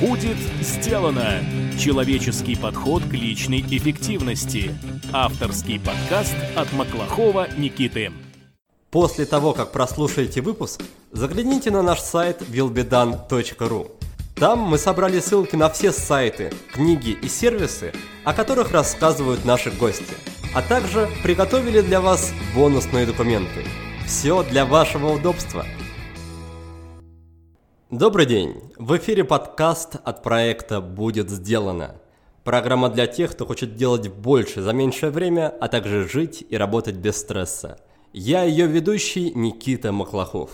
Будет сделано! Человеческий подход к личной эффективности. Авторский подкаст от Маклахова Никиты. После того, как прослушаете выпуск, загляните на наш сайт willbedone.ru. Там мы собрали ссылки на все сайты, книги и сервисы, о которых рассказывают наши гости, а также приготовили для вас бонусные документы. Все для вашего удобства – Добрый день! В эфире подкаст от проекта «Будет сделано». Программа для тех, кто хочет делать больше за меньшее время, а также жить и работать без стресса. Я ее ведущий Никита Маклахов.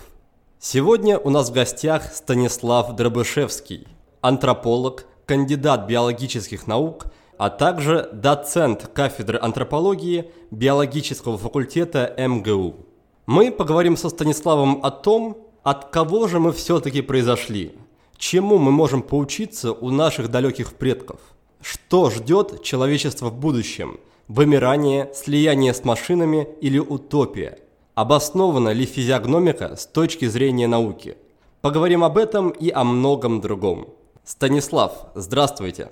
Сегодня у нас в гостях Станислав Дробышевский, антрополог, кандидат биологических наук, а также доцент кафедры антропологии биологического факультета МГУ. Мы поговорим со Станиславом о том, от кого же мы все-таки произошли? Чему мы можем поучиться у наших далеких предков? Что ждет человечество в будущем? Вымирание, слияние с машинами или утопия? Обоснована ли физиогномика с точки зрения науки? Поговорим об этом и о многом другом. Станислав, здравствуйте.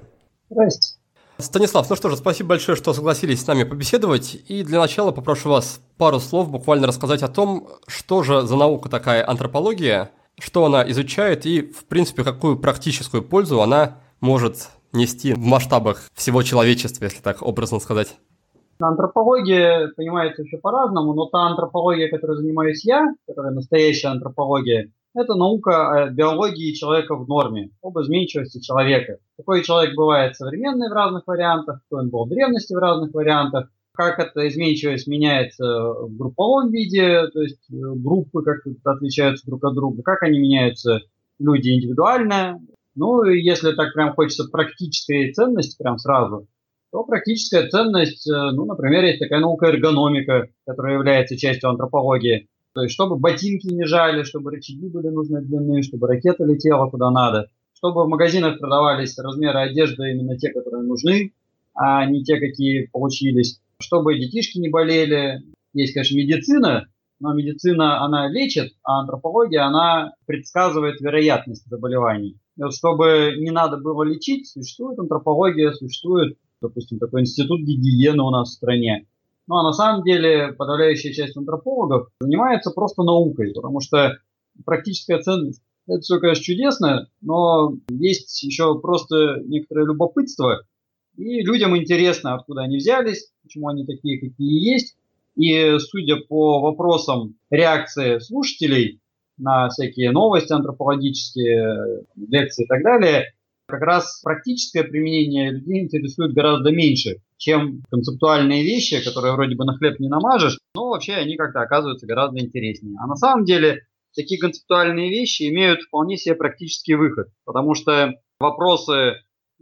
Здрасте. Станислав, ну что же, спасибо большое, что согласились с нами побеседовать. И для начала попрошу вас пару слов буквально рассказать о том, что же за наука такая антропология, что она изучает и, в принципе, какую практическую пользу она может нести в масштабах всего человечества, если так образно сказать. Антропология понимается еще по-разному, но та антропология, которой занимаюсь я, которая настоящая антропология, это наука биологии человека в норме, об изменчивости человека. Какой человек бывает современный в разных вариантах, какой он был в древности в разных вариантах, как эта изменчивость меняется в групповом виде, то есть э, группы как отличаются друг от друга, как они меняются люди индивидуально. Ну, если так прям хочется практической ценности прям сразу, то практическая ценность, э, ну, например, есть такая наука эргономика, которая является частью антропологии. То есть, чтобы ботинки не жали, чтобы рычаги были нужной длины, чтобы ракета летела куда надо, чтобы в магазинах продавались размеры одежды именно те, которые нужны, а не те, какие получились, чтобы детишки не болели. Есть, конечно, медицина, но медицина, она лечит, а антропология, она предсказывает вероятность заболеваний. И вот чтобы не надо было лечить, существует антропология, существует, допустим, такой институт гигиены у нас в стране. Ну а на самом деле подавляющая часть антропологов занимается просто наукой, потому что практическая ценность это все, конечно, чудесно, но есть еще просто некоторое любопытство, и людям интересно, откуда они взялись, почему они такие, какие есть. И судя по вопросам реакции слушателей на всякие новости антропологические, лекции и так далее, как раз практическое применение людей интересует гораздо меньше, чем концептуальные вещи, которые вроде бы на хлеб не намажешь, но вообще они как-то оказываются гораздо интереснее. А на самом деле такие концептуальные вещи имеют вполне себе практический выход, потому что вопросы,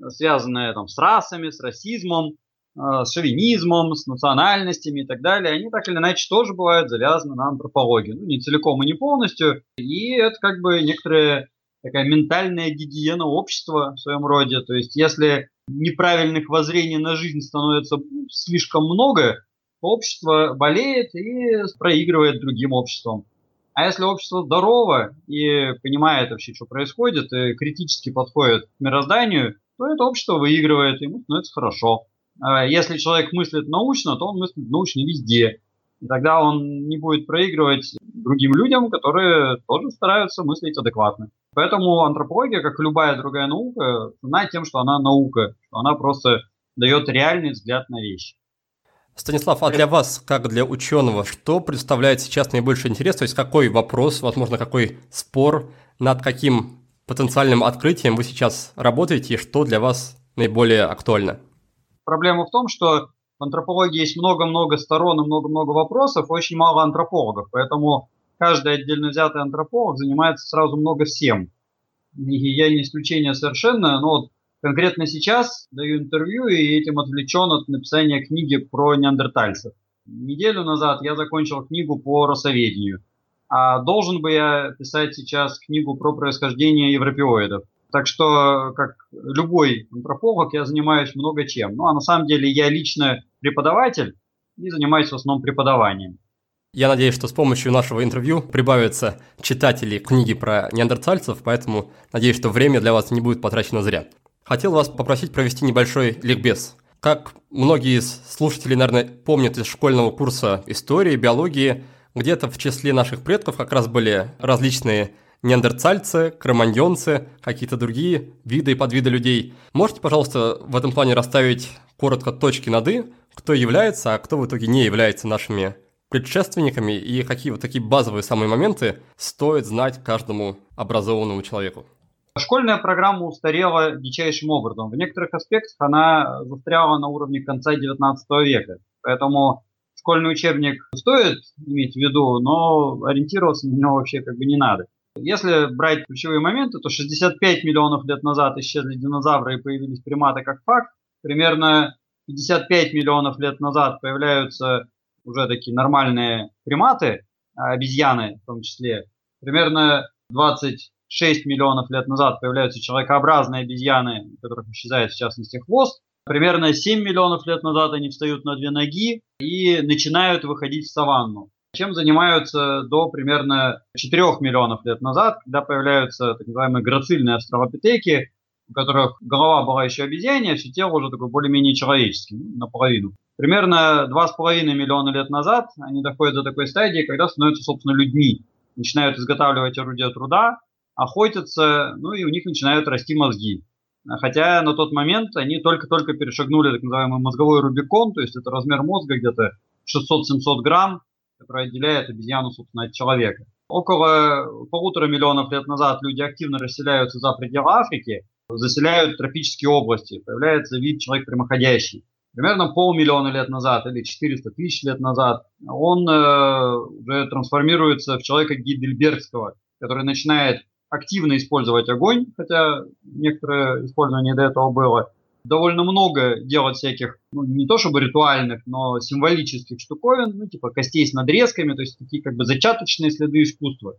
связанные там, с расами, с расизмом, э, с шовинизмом, с национальностями и так далее, они так или иначе тоже бывают завязаны на антропологию. Ну, не целиком и не полностью. И это как бы некоторые такая ментальная гигиена общества в своем роде. То есть если неправильных воззрений на жизнь становится слишком много, то общество болеет и проигрывает другим обществам. А если общество здорово и понимает вообще, что происходит, и критически подходит к мирозданию, то это общество выигрывает, ему становится хорошо. А если человек мыслит научно, то он мыслит научно везде. И тогда он не будет проигрывать другим людям, которые тоже стараются мыслить адекватно. Поэтому антропология, как и любая другая наука, цена тем, что она наука, что она просто дает реальный взгляд на вещи. Станислав, а для вас, как для ученого, что представляет сейчас наибольший интерес? То есть какой вопрос, возможно, какой спор, над каким потенциальным открытием вы сейчас работаете и что для вас наиболее актуально? Проблема в том, что в антропологии есть много-много сторон и много-много вопросов, очень мало антропологов, поэтому каждый отдельно взятый антрополог занимается сразу много всем. И я не исключение совершенно, но вот конкретно сейчас даю интервью и этим отвлечен от написания книги про неандертальцев. Неделю назад я закончил книгу по расоведению, а должен бы я писать сейчас книгу про происхождение европеоидов. Так что, как любой антрополог, я занимаюсь много чем. Ну, а на самом деле я лично преподаватель и занимаюсь в основном преподаванием. Я надеюсь, что с помощью нашего интервью прибавятся читатели книги про неандертальцев, поэтому надеюсь, что время для вас не будет потрачено зря. Хотел вас попросить провести небольшой ликбез. Как многие из слушателей, наверное, помнят из школьного курса истории, биологии, где-то в числе наших предков как раз были различные неандертальцы, кроманьонцы, какие-то другие виды и подвиды людей. Можете, пожалуйста, в этом плане расставить коротко точки над «и», кто является, а кто в итоге не является нашими предшественниками и какие вот такие базовые самые моменты стоит знать каждому образованному человеку? Школьная программа устарела дичайшим образом. В некоторых аспектах она застряла на уровне конца 19 века. Поэтому школьный учебник стоит иметь в виду, но ориентироваться на него вообще как бы не надо. Если брать ключевые моменты, то 65 миллионов лет назад исчезли динозавры и появились приматы как факт. Примерно 55 миллионов лет назад появляются уже такие нормальные приматы, а, обезьяны в том числе. Примерно 26 миллионов лет назад появляются человекообразные обезьяны, у которых исчезает в частности хвост. Примерно 7 миллионов лет назад они встают на две ноги и начинают выходить в саванну. Чем занимаются до примерно 4 миллионов лет назад, когда появляются так называемые грацильные австралопитеки, у которых голова была еще обезьянья, а все тело уже такое более-менее человеческое, ну, наполовину. Примерно 2,5 миллиона лет назад они доходят до такой стадии, когда становятся, собственно, людьми. Начинают изготавливать орудия труда, охотятся, ну и у них начинают расти мозги. Хотя на тот момент они только-только перешагнули так называемый мозговой рубикон, то есть это размер мозга где-то 600-700 грамм, который отделяет обезьяну, собственно, от человека. Около полутора миллионов лет назад люди активно расселяются за пределы Африки, заселяют тропические области, появляется вид человек прямоходящий. Примерно полмиллиона лет назад или 400 тысяч лет назад он э, уже трансформируется в человека Гидельбергского, который начинает активно использовать огонь, хотя некоторое использование до этого было. Довольно много делать всяких, ну, не то чтобы ритуальных, но символических штуковин, ну, типа костей с надрезками, то есть такие как бы зачаточные следы искусства.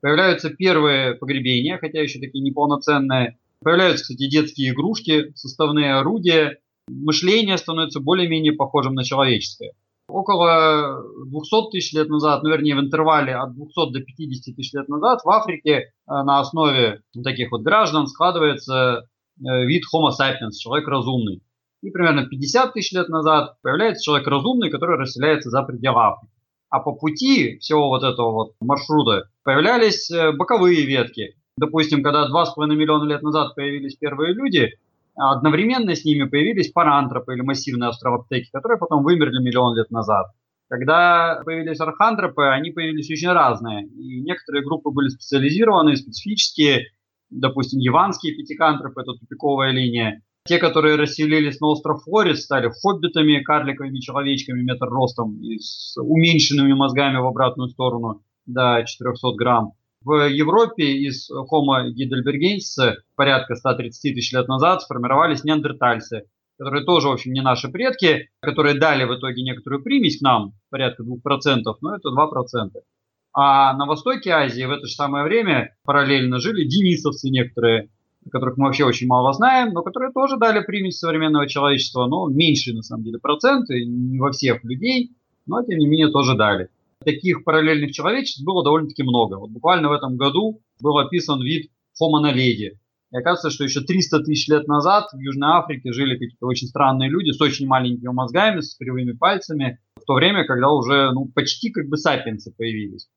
Появляются первые погребения, хотя еще такие неполноценные. Появляются, кстати, детские игрушки, составные орудия. Мышление становится более-менее похожим на человеческое. Около 200 тысяч лет назад, ну вернее в интервале от 200 до 50 тысяч лет назад в Африке э, на основе таких вот граждан складывается э, вид Homo sapiens, человек разумный. И примерно 50 тысяч лет назад появляется человек разумный, который расселяется за пределы Африки. А по пути всего вот этого вот маршрута появлялись э, боковые ветки. Допустим, когда 2,5 миллиона лет назад появились первые люди, одновременно с ними появились парантропы или массивные австралопитеки, которые потом вымерли миллион лет назад. Когда появились архантропы, они появились очень разные. И некоторые группы были специализированы, специфические, допустим, яванские пятикантропы, это тупиковая линия. Те, которые расселились на остров Флорис, стали хоббитами, карликовыми человечками метр ростом и с уменьшенными мозгами в обратную сторону до 400 грамм. В Европе из Homo heidelbergensis порядка 130 тысяч лет назад сформировались неандертальцы, которые тоже, в общем, не наши предки, которые дали в итоге некоторую примесь к нам, порядка 2%, но это 2%. А на востоке Азии в это же самое время параллельно жили денисовцы некоторые, которых мы вообще очень мало знаем, но которые тоже дали примесь современного человечества, но меньше на самом деле проценты, не во всех людей, но тем не менее тоже дали таких параллельных человечеств было довольно-таки много. Вот буквально в этом году был описан вид Homo naledi. И оказывается, что еще 300 тысяч лет назад в Южной Африке жили какие-то очень странные люди с очень маленькими мозгами, с кривыми пальцами, в то время, когда уже ну, почти как бы сапиенсы появились.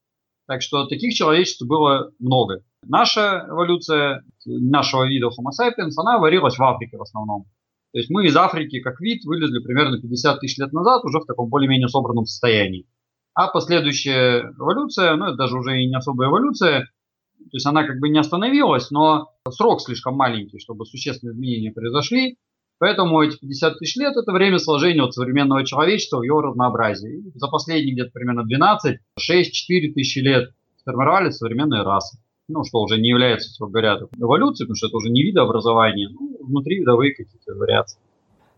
Так что таких человечеств было много. Наша эволюция нашего вида Homo sapiens, она варилась в Африке в основном. То есть мы из Африки как вид вылезли примерно 50 тысяч лет назад уже в таком более-менее собранном состоянии. А последующая эволюция, ну это даже уже и не особая эволюция, то есть она как бы не остановилась, но срок слишком маленький, чтобы существенные изменения произошли. Поэтому эти 50 тысяч лет – это время сложения от современного человечества в его разнообразии. И за последние где-то примерно 12, 6, 4 тысячи лет сформировались современные расы. Ну, что уже не является, строго говоря, эволюцией, потому что это уже не видообразование, ну, внутри видовые какие-то вариации.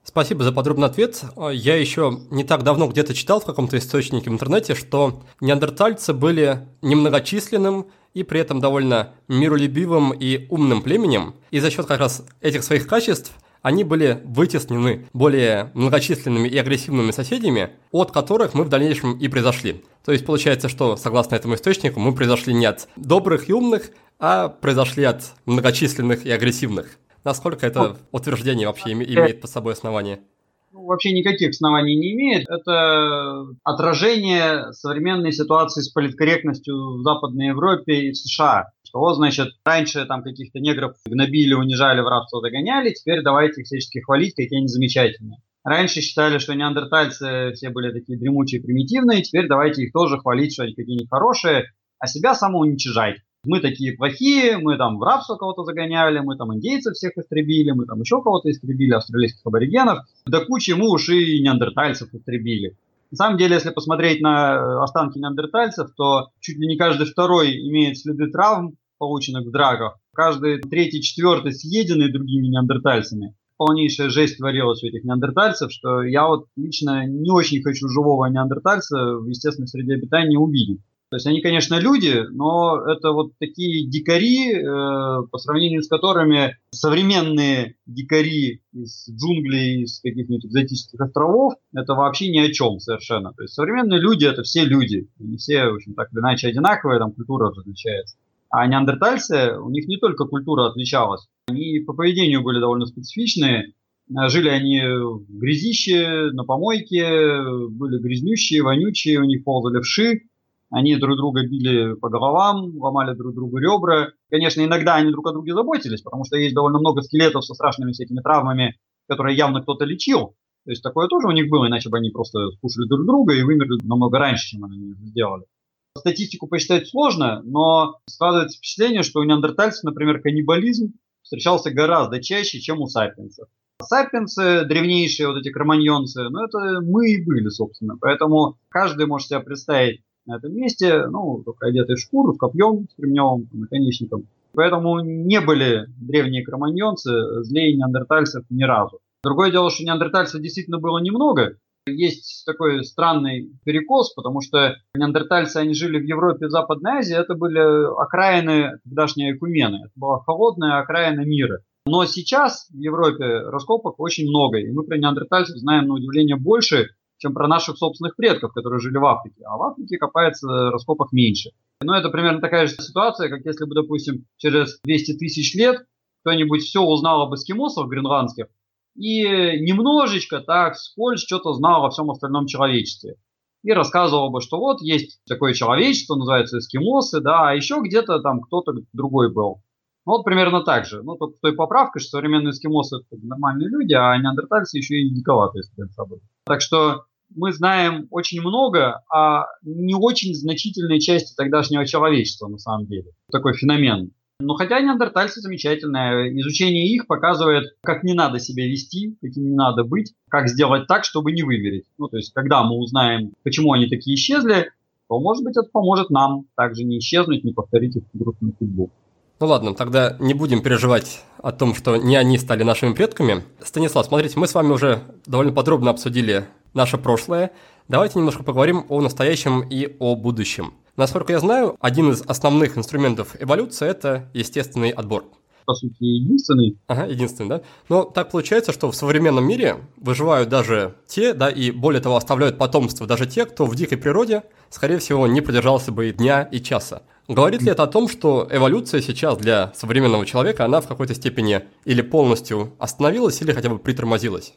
Спасибо за подробный ответ. Я еще не так давно где-то читал в каком-то источнике в интернете, что неандертальцы были немногочисленным и при этом довольно миролюбивым и умным племенем. И за счет как раз этих своих качеств они были вытеснены более многочисленными и агрессивными соседями, от которых мы в дальнейшем и произошли. То есть получается, что, согласно этому источнику, мы произошли не от добрых и умных, а произошли от многочисленных и агрессивных. Насколько это утверждение вообще имеет под собой основание? Ну, вообще никаких оснований не имеет. Это отражение современной ситуации с политкорректностью в Западной Европе и в США. Что значит, раньше там каких-то негров гнобили, унижали, в рабство догоняли, теперь давайте их всячески хвалить, какие они замечательные. Раньше считали, что неандертальцы все были такие дремучие, примитивные, теперь давайте их тоже хвалить, что они какие-нибудь хорошие, а себя самоуничижать мы такие плохие, мы там в рабство кого-то загоняли, мы там индейцев всех истребили, мы там еще кого-то истребили, австралийских аборигенов, да кучи мы уж и неандертальцев истребили. На самом деле, если посмотреть на э, останки неандертальцев, то чуть ли не каждый второй имеет следы травм, полученных в драках. Каждый третий, четвертый съеденный другими неандертальцами. Полнейшая жесть творилась у этих неандертальцев, что я вот лично не очень хочу живого неандертальца в естественной среде обитания увидеть. То есть они, конечно, люди, но это вот такие дикари, э, по сравнению с которыми современные дикари из джунглей, из каких-нибудь экзотических островов, это вообще ни о чем совершенно. То есть современные люди это все люди. Они все, в общем, так или иначе одинаковые, там культура различается. А неандертальцы, у них не только культура отличалась, они по поведению были довольно специфичные. Жили они в грязище, на помойке, были грязнющие, вонючие, у них ползали вши, они друг друга били по головам, ломали друг другу ребра. Конечно, иногда они друг о друге заботились, потому что есть довольно много скелетов со страшными всякими травмами, которые явно кто-то лечил. То есть такое тоже у них было, иначе бы они просто скушали друг друга и вымерли намного раньше, чем они это сделали. Статистику посчитать сложно, но складывается впечатление, что у неандертальцев, например, каннибализм встречался гораздо чаще, чем у сапиенсов. Сапиенсы, древнейшие вот эти кроманьонцы, ну это мы и были, собственно. Поэтому каждый может себе представить на этом месте, ну, только одетые в шкуру, с копьем, с кремневым наконечником. Поэтому не были древние кроманьонцы злее неандертальцев ни разу. Другое дело, что неандертальцев действительно было немного. Есть такой странный перекос, потому что неандертальцы, они жили в Европе, в Западной Азии, это были окраины тогдашней Экумены. Это была холодная окраина мира. Но сейчас в Европе раскопок очень много, и мы про неандертальцев знаем на удивление больше, чем про наших собственных предков, которые жили в Африке. А в Африке копается раскопок меньше. Но это примерно такая же ситуация, как если бы, допустим, через 200 тысяч лет кто-нибудь все узнал об эскимосах гренландских и немножечко так вскользь что-то знал о всем остальном человечестве. И рассказывал бы, что вот есть такое человечество, называется эскимосы, да, а еще где-то там кто-то другой был. Ну, вот примерно так же. Ну, только с той поправкой, что современные эскимосы это нормальные люди, а неандертальцы еще и диковатые собой. Так что мы знаем очень много о не очень значительной части тогдашнего человечества, на самом деле. Такой феномен. Но хотя неандертальцы замечательные, изучение их показывает, как не надо себя вести, каким не надо быть, как сделать так, чтобы не вымереть. Ну, то есть, когда мы узнаем, почему они такие исчезли, то, может быть, это поможет нам также не исчезнуть, не повторить их грустную судьбу. Ну ладно, тогда не будем переживать о том, что не они стали нашими предками. Станислав, смотрите, мы с вами уже довольно подробно обсудили наше прошлое. Давайте немножко поговорим о настоящем и о будущем. Насколько я знаю, один из основных инструментов эволюции – это естественный отбор. По сути, единственный. Ага, единственный, да. Но так получается, что в современном мире выживают даже те, да, и более того, оставляют потомство даже те, кто в дикой природе, скорее всего, не продержался бы и дня, и часа. Говорит ли это о том, что эволюция сейчас для современного человека, она в какой-то степени или полностью остановилась, или хотя бы притормозилась?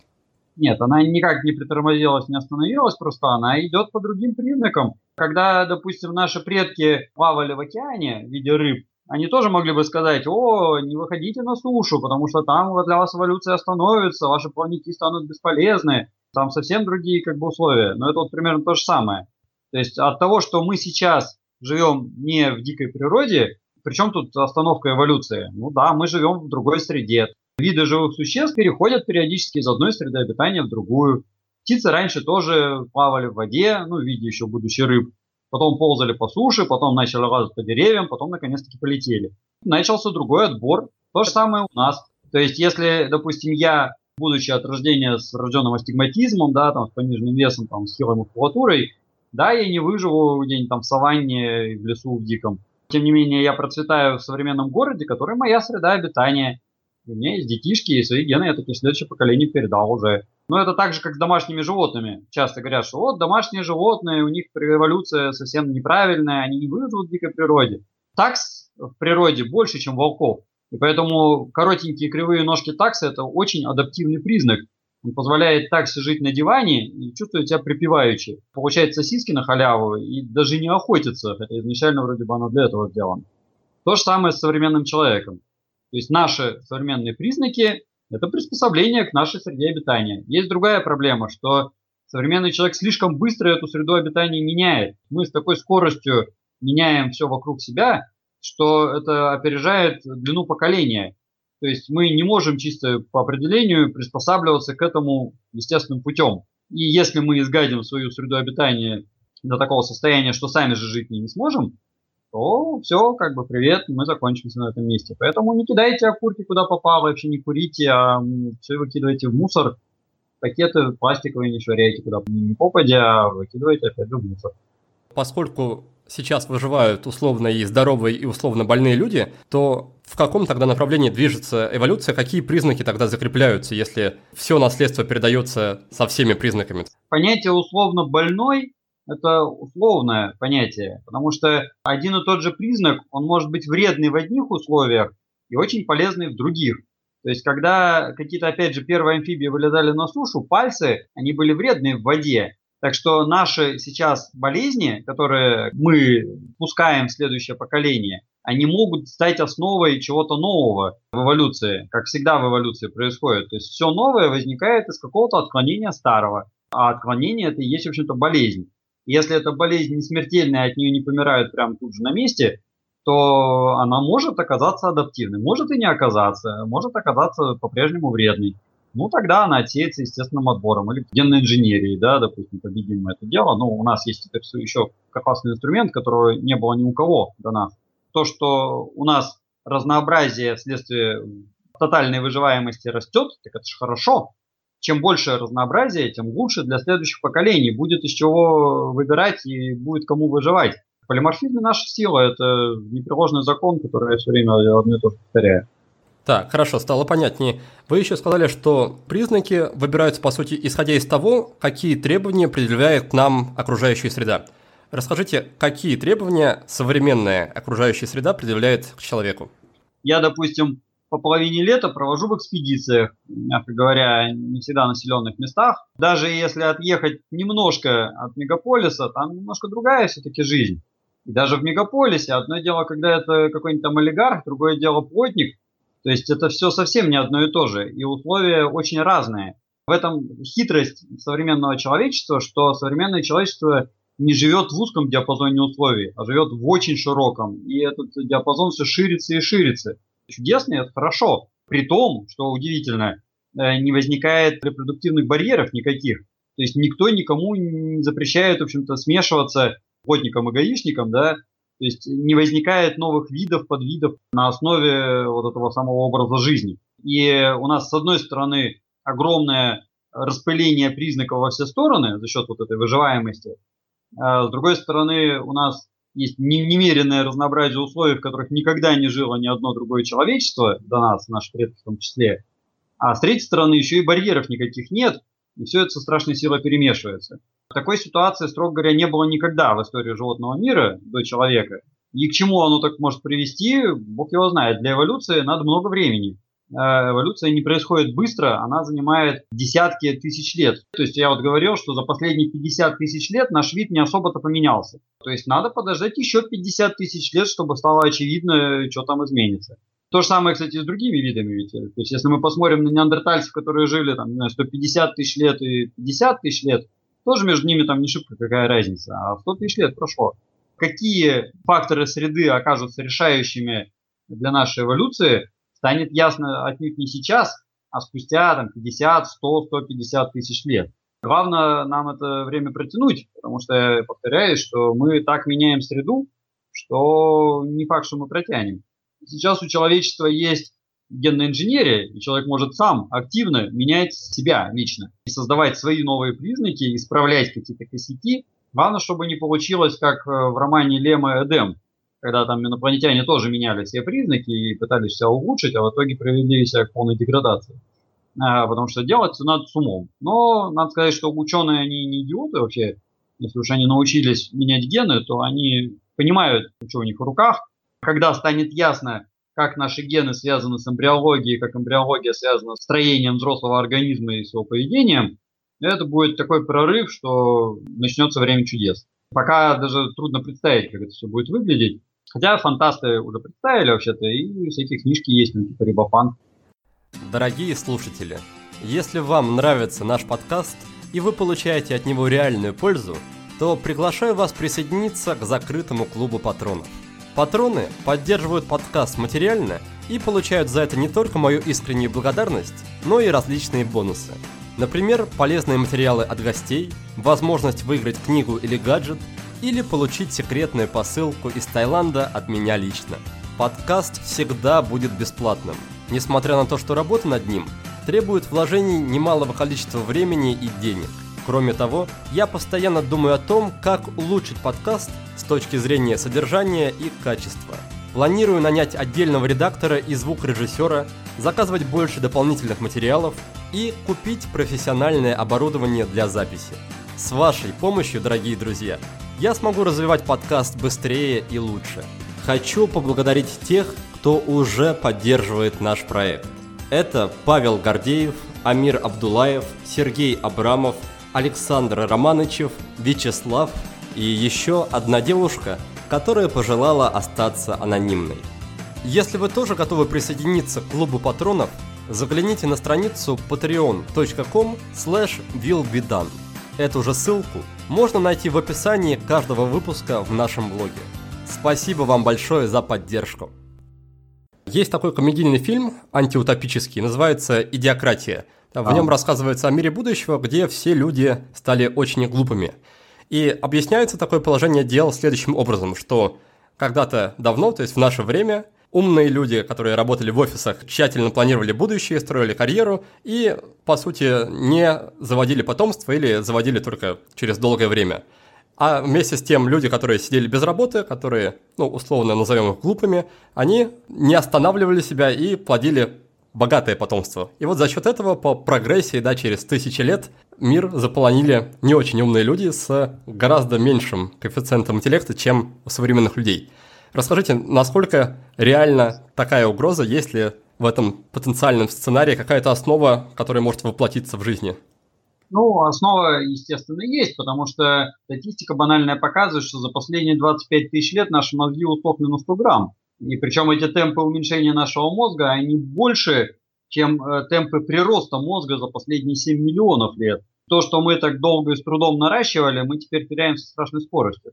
Нет, она никак не притормозилась, не остановилась, просто она идет по другим признакам. Когда, допустим, наши предки плавали в океане в виде рыб, они тоже могли бы сказать, о, не выходите на сушу, потому что там для вас эволюция остановится, ваши плавники станут бесполезны, там совсем другие как бы условия. Но это вот примерно то же самое. То есть от того, что мы сейчас живем не в дикой природе, причем тут остановка эволюции? Ну да, мы живем в другой среде. Виды живых существ переходят периодически из одной среды обитания в другую. Птицы раньше тоже плавали в воде, ну, в виде еще будущих рыб. Потом ползали по суше, потом начали лазать по деревьям, потом наконец-таки полетели. Начался другой отбор. То же самое у нас. То есть, если, допустим, я, будучи от рождения с рожденным астигматизмом, да, там, с пониженным весом, там, с хилой мускулатурой, да, я не выживу где-нибудь там в саванне, в лесу, в диком. Тем не менее, я процветаю в современном городе, который моя среда обитания. У меня есть детишки, и свои гены я таки следующее поколение передал уже. Но это так же, как с домашними животными. Часто говорят, что вот домашние животные, у них эволюция совсем неправильная, они не выживут в дикой природе. Такс в природе больше, чем волков. И поэтому коротенькие кривые ножки таксы – это очень адаптивный признак. Он позволяет таксе жить на диване и чувствовать себя припеваючи. Получает сосиски на халяву и даже не охотится, хотя изначально вроде бы оно для этого сделано. То же самое с современным человеком. То есть наши современные признаки – это приспособление к нашей среде обитания. Есть другая проблема, что современный человек слишком быстро эту среду обитания меняет. Мы с такой скоростью меняем все вокруг себя, что это опережает длину поколения. То есть мы не можем чисто по определению приспосабливаться к этому естественным путем. И если мы изгадим свою среду обитания до такого состояния, что сами же жить не сможем, то все, как бы привет, мы закончимся на этом месте. Поэтому не кидайте окурки куда попало, вообще не курите, а все выкидывайте в мусор. Пакеты пластиковые не швыряйте куда ни попадя, а выкидывайте опять в мусор. Поскольку сейчас выживают условно и здоровые, и условно больные люди, то в каком тогда направлении движется эволюция, какие признаки тогда закрепляются, если все наследство передается со всеми признаками? Понятие условно больной это условное понятие, потому что один и тот же признак, он может быть вредный в одних условиях и очень полезный в других. То есть, когда какие-то, опять же, первые амфибии вылезали на сушу, пальцы, они были вредные в воде. Так что наши сейчас болезни, которые мы пускаем в следующее поколение, они могут стать основой чего-то нового в эволюции, как всегда в эволюции происходит. То есть все новое возникает из какого-то отклонения старого. А отклонение это и есть, в общем-то, болезнь. Если эта болезнь не смертельная, от нее не помирают прямо тут же на месте, то она может оказаться адаптивной, может и не оказаться, может оказаться по-прежнему вредной. Ну, тогда она отсеется естественным отбором или генной инженерией, да, допустим, победим мы это дело. Ну, у нас есть теперь еще классный инструмент, которого не было ни у кого до нас. То, что у нас разнообразие вследствие тотальной выживаемости растет, так это же хорошо чем больше разнообразия, тем лучше для следующих поколений. Будет из чего выбирать и будет кому выживать. Полиморфизм наша сила – это непреложный закон, который я все время одно и то же повторяю. Так, хорошо, стало понятнее. Вы еще сказали, что признаки выбираются, по сути, исходя из того, какие требования предъявляет нам окружающая среда. Расскажите, какие требования современная окружающая среда предъявляет к человеку? Я, допустим, по половине лета провожу в экспедициях, мягко говоря, не всегда в населенных местах. Даже если отъехать немножко от мегаполиса, там немножко другая все-таки жизнь. И даже в мегаполисе одно дело, когда это какой-нибудь там олигарх, другое дело плотник. То есть это все совсем не одно и то же. И условия очень разные. В этом хитрость современного человечества, что современное человечество не живет в узком диапазоне условий, а живет в очень широком. И этот диапазон все ширится и ширится чудесно, это хорошо. При том, что удивительно, э, не возникает репродуктивных барьеров никаких. То есть никто никому не запрещает, в общем-то, смешиваться плотникам и гаишникам, да, то есть не возникает новых видов, подвидов на основе вот этого самого образа жизни. И у нас, с одной стороны, огромное распыление признаков во все стороны за счет вот этой выживаемости. А с другой стороны, у нас есть немеренное разнообразие условий, в которых никогда не жило ни одно другое человечество, до нас, наших предков в том числе. А с третьей стороны еще и барьеров никаких нет, и все это со страшной силой перемешивается. Такой ситуации, строго говоря, не было никогда в истории животного мира до человека. И к чему оно так может привести, бог его знает. Для эволюции надо много времени. Э, эволюция не происходит быстро, она занимает десятки тысяч лет. То есть я вот говорил, что за последние 50 тысяч лет наш вид не особо-то поменялся. То есть надо подождать еще 50 тысяч лет, чтобы стало очевидно, что там изменится. То же самое, кстати, с другими видами. Ведь. То есть если мы посмотрим на неандертальцев, которые жили там, 150 тысяч лет и 50 тысяч лет, тоже между ними там не шибко какая разница. А 100 тысяч лет прошло. Какие факторы среды окажутся решающими для нашей эволюции – станет ясно отнюдь не сейчас, а спустя там, 50, 100, 150 тысяч лет. Главное нам это время протянуть, потому что, я повторяюсь, что мы так меняем среду, что не факт, что мы протянем. Сейчас у человечества есть генная инженерия, и человек может сам активно менять себя лично и создавать свои новые признаки, исправлять какие-то косяки. Главное, чтобы не получилось, как э, в романе Лема Эдем, когда там инопланетяне тоже меняли все признаки и пытались себя улучшить, а в итоге привели себя к полной деградации. А, потому что делать надо с умом. Но надо сказать, что ученые, они не идиоты вообще. Если уж они научились менять гены, то они понимают, что у них в руках. Когда станет ясно, как наши гены связаны с эмбриологией, как эмбриология связана с строением взрослого организма и с его поведением, это будет такой прорыв, что начнется время чудес. Пока даже трудно представить, как это все будет выглядеть. Хотя фантасты уже представили вообще-то, и всякие книжки есть, ну, типа Рибофан. Дорогие слушатели, если вам нравится наш подкаст и вы получаете от него реальную пользу, то приглашаю вас присоединиться к закрытому клубу патронов. Патроны поддерживают подкаст материально и получают за это не только мою искреннюю благодарность, но и различные бонусы. Например, полезные материалы от гостей, возможность выиграть книгу или гаджет, или получить секретную посылку из Таиланда от меня лично. Подкаст всегда будет бесплатным, несмотря на то, что работа над ним требует вложений немалого количества времени и денег. Кроме того, я постоянно думаю о том, как улучшить подкаст с точки зрения содержания и качества. Планирую нанять отдельного редактора и звукорежиссера, заказывать больше дополнительных материалов и купить профессиональное оборудование для записи. С вашей помощью, дорогие друзья, я смогу развивать подкаст быстрее и лучше. Хочу поблагодарить тех, кто уже поддерживает наш проект. Это Павел Гордеев, Амир Абдулаев, Сергей Абрамов, Александр Романычев, Вячеслав и еще одна девушка, которая пожелала остаться анонимной. Если вы тоже готовы присоединиться к клубу патронов, загляните на страницу patreon.com willbedone. Эту же ссылку можно найти в описании каждого выпуска в нашем блоге. Спасибо вам большое за поддержку. Есть такой комедийный фильм антиутопический, называется «Идиократия». В нем рассказывается о мире будущего, где все люди стали очень глупыми. И объясняется такое положение дел следующим образом, что когда-то давно, то есть в наше время, умные люди, которые работали в офисах, тщательно планировали будущее, строили карьеру и, по сути, не заводили потомство или заводили только через долгое время. А вместе с тем люди, которые сидели без работы, которые, ну, условно назовем их глупыми, они не останавливали себя и плодили богатое потомство. И вот за счет этого по прогрессии, да, через тысячи лет мир заполонили не очень умные люди с гораздо меньшим коэффициентом интеллекта, чем у современных людей. Расскажите, насколько реально такая угроза, есть ли в этом потенциальном сценарии какая-то основа, которая может воплотиться в жизни? Ну, основа, естественно, есть, потому что статистика банальная показывает, что за последние 25 тысяч лет наши мозги усохли на 100 грамм. И причем эти темпы уменьшения нашего мозга, они больше, чем э, темпы прироста мозга за последние 7 миллионов лет. То, что мы так долго и с трудом наращивали, мы теперь теряем со страшной скоростью.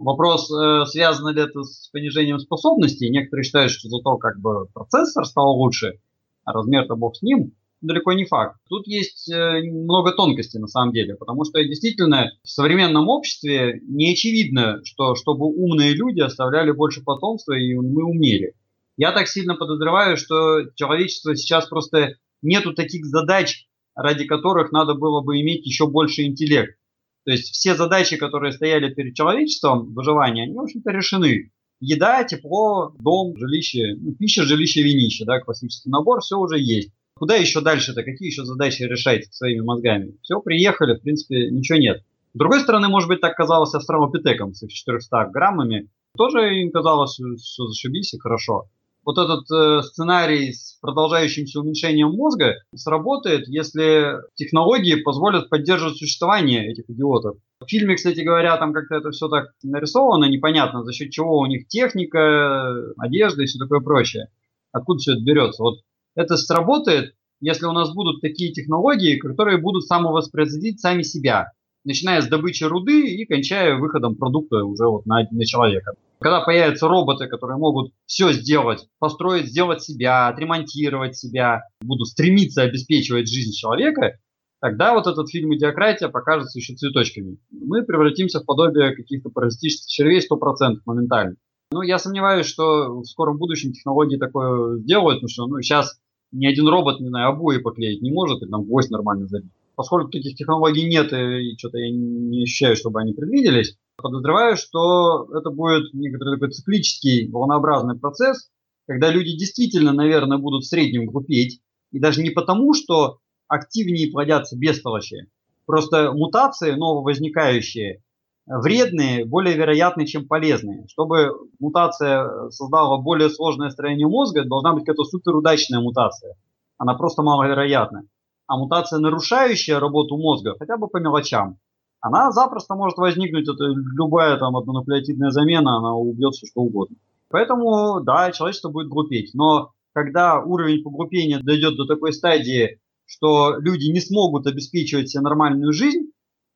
Вопрос, э, связано ли это с понижением способностей. Некоторые считают, что зато как бы процессор стал лучше, а размер-то бог с ним далеко не факт. Тут есть э, много тонкостей на самом деле, потому что действительно в современном обществе не очевидно, что чтобы умные люди оставляли больше потомства и мы умнели. Я так сильно подозреваю, что человечество сейчас просто нету таких задач, ради которых надо было бы иметь еще больше интеллект. То есть все задачи, которые стояли перед человечеством, выживания, они, в общем-то, решены. Еда, тепло, дом, жилище, ну, пища, жилище, винище, да, классический набор, все уже есть. Куда еще дальше-то? Какие еще задачи решать своими мозгами? Все, приехали, в принципе, ничего нет. С другой стороны, может быть, так казалось австралопитекам с их 400 граммами. Тоже им казалось, что зашибись и хорошо. Вот этот э, сценарий с продолжающимся уменьшением мозга сработает, если технологии позволят поддерживать существование этих идиотов. В фильме, кстати говоря, там как-то это все так нарисовано, непонятно, за счет чего у них техника, одежда и все такое прочее. Откуда все это берется? Вот это сработает, если у нас будут такие технологии, которые будут самовоспроизводить сами себя, начиная с добычи руды и кончая выходом продукта уже вот на, на человека. Когда появятся роботы, которые могут все сделать, построить, сделать себя, отремонтировать себя, будут стремиться обеспечивать жизнь человека, тогда вот этот фильм «Идиократия» покажется еще цветочками. Мы превратимся в подобие каких-то паразитических червей 100% моментально. Ну, я сомневаюсь, что в скором будущем технологии такое сделают, потому что ну, сейчас ни один робот, не знаю, обои поклеить не может, или там гвоздь нормально забить. Поскольку таких технологий нет, и что-то я не ощущаю, чтобы они предвиделись, Подозреваю, что это будет некоторый такой циклический, волнообразный процесс, когда люди действительно, наверное, будут в среднем глупеть. И даже не потому, что активнее плодятся бестолочи. Просто мутации нововозникающие вредные более вероятны, чем полезные. Чтобы мутация создала более сложное строение мозга, должна быть какая-то суперудачная мутация. Она просто маловероятна. А мутация, нарушающая работу мозга, хотя бы по мелочам, она запросто может возникнуть. Это любая там однонуклеотидная замена, она убьет все что угодно. Поэтому, да, человечество будет глупеть. Но когда уровень погруппения дойдет до такой стадии, что люди не смогут обеспечивать себе нормальную жизнь,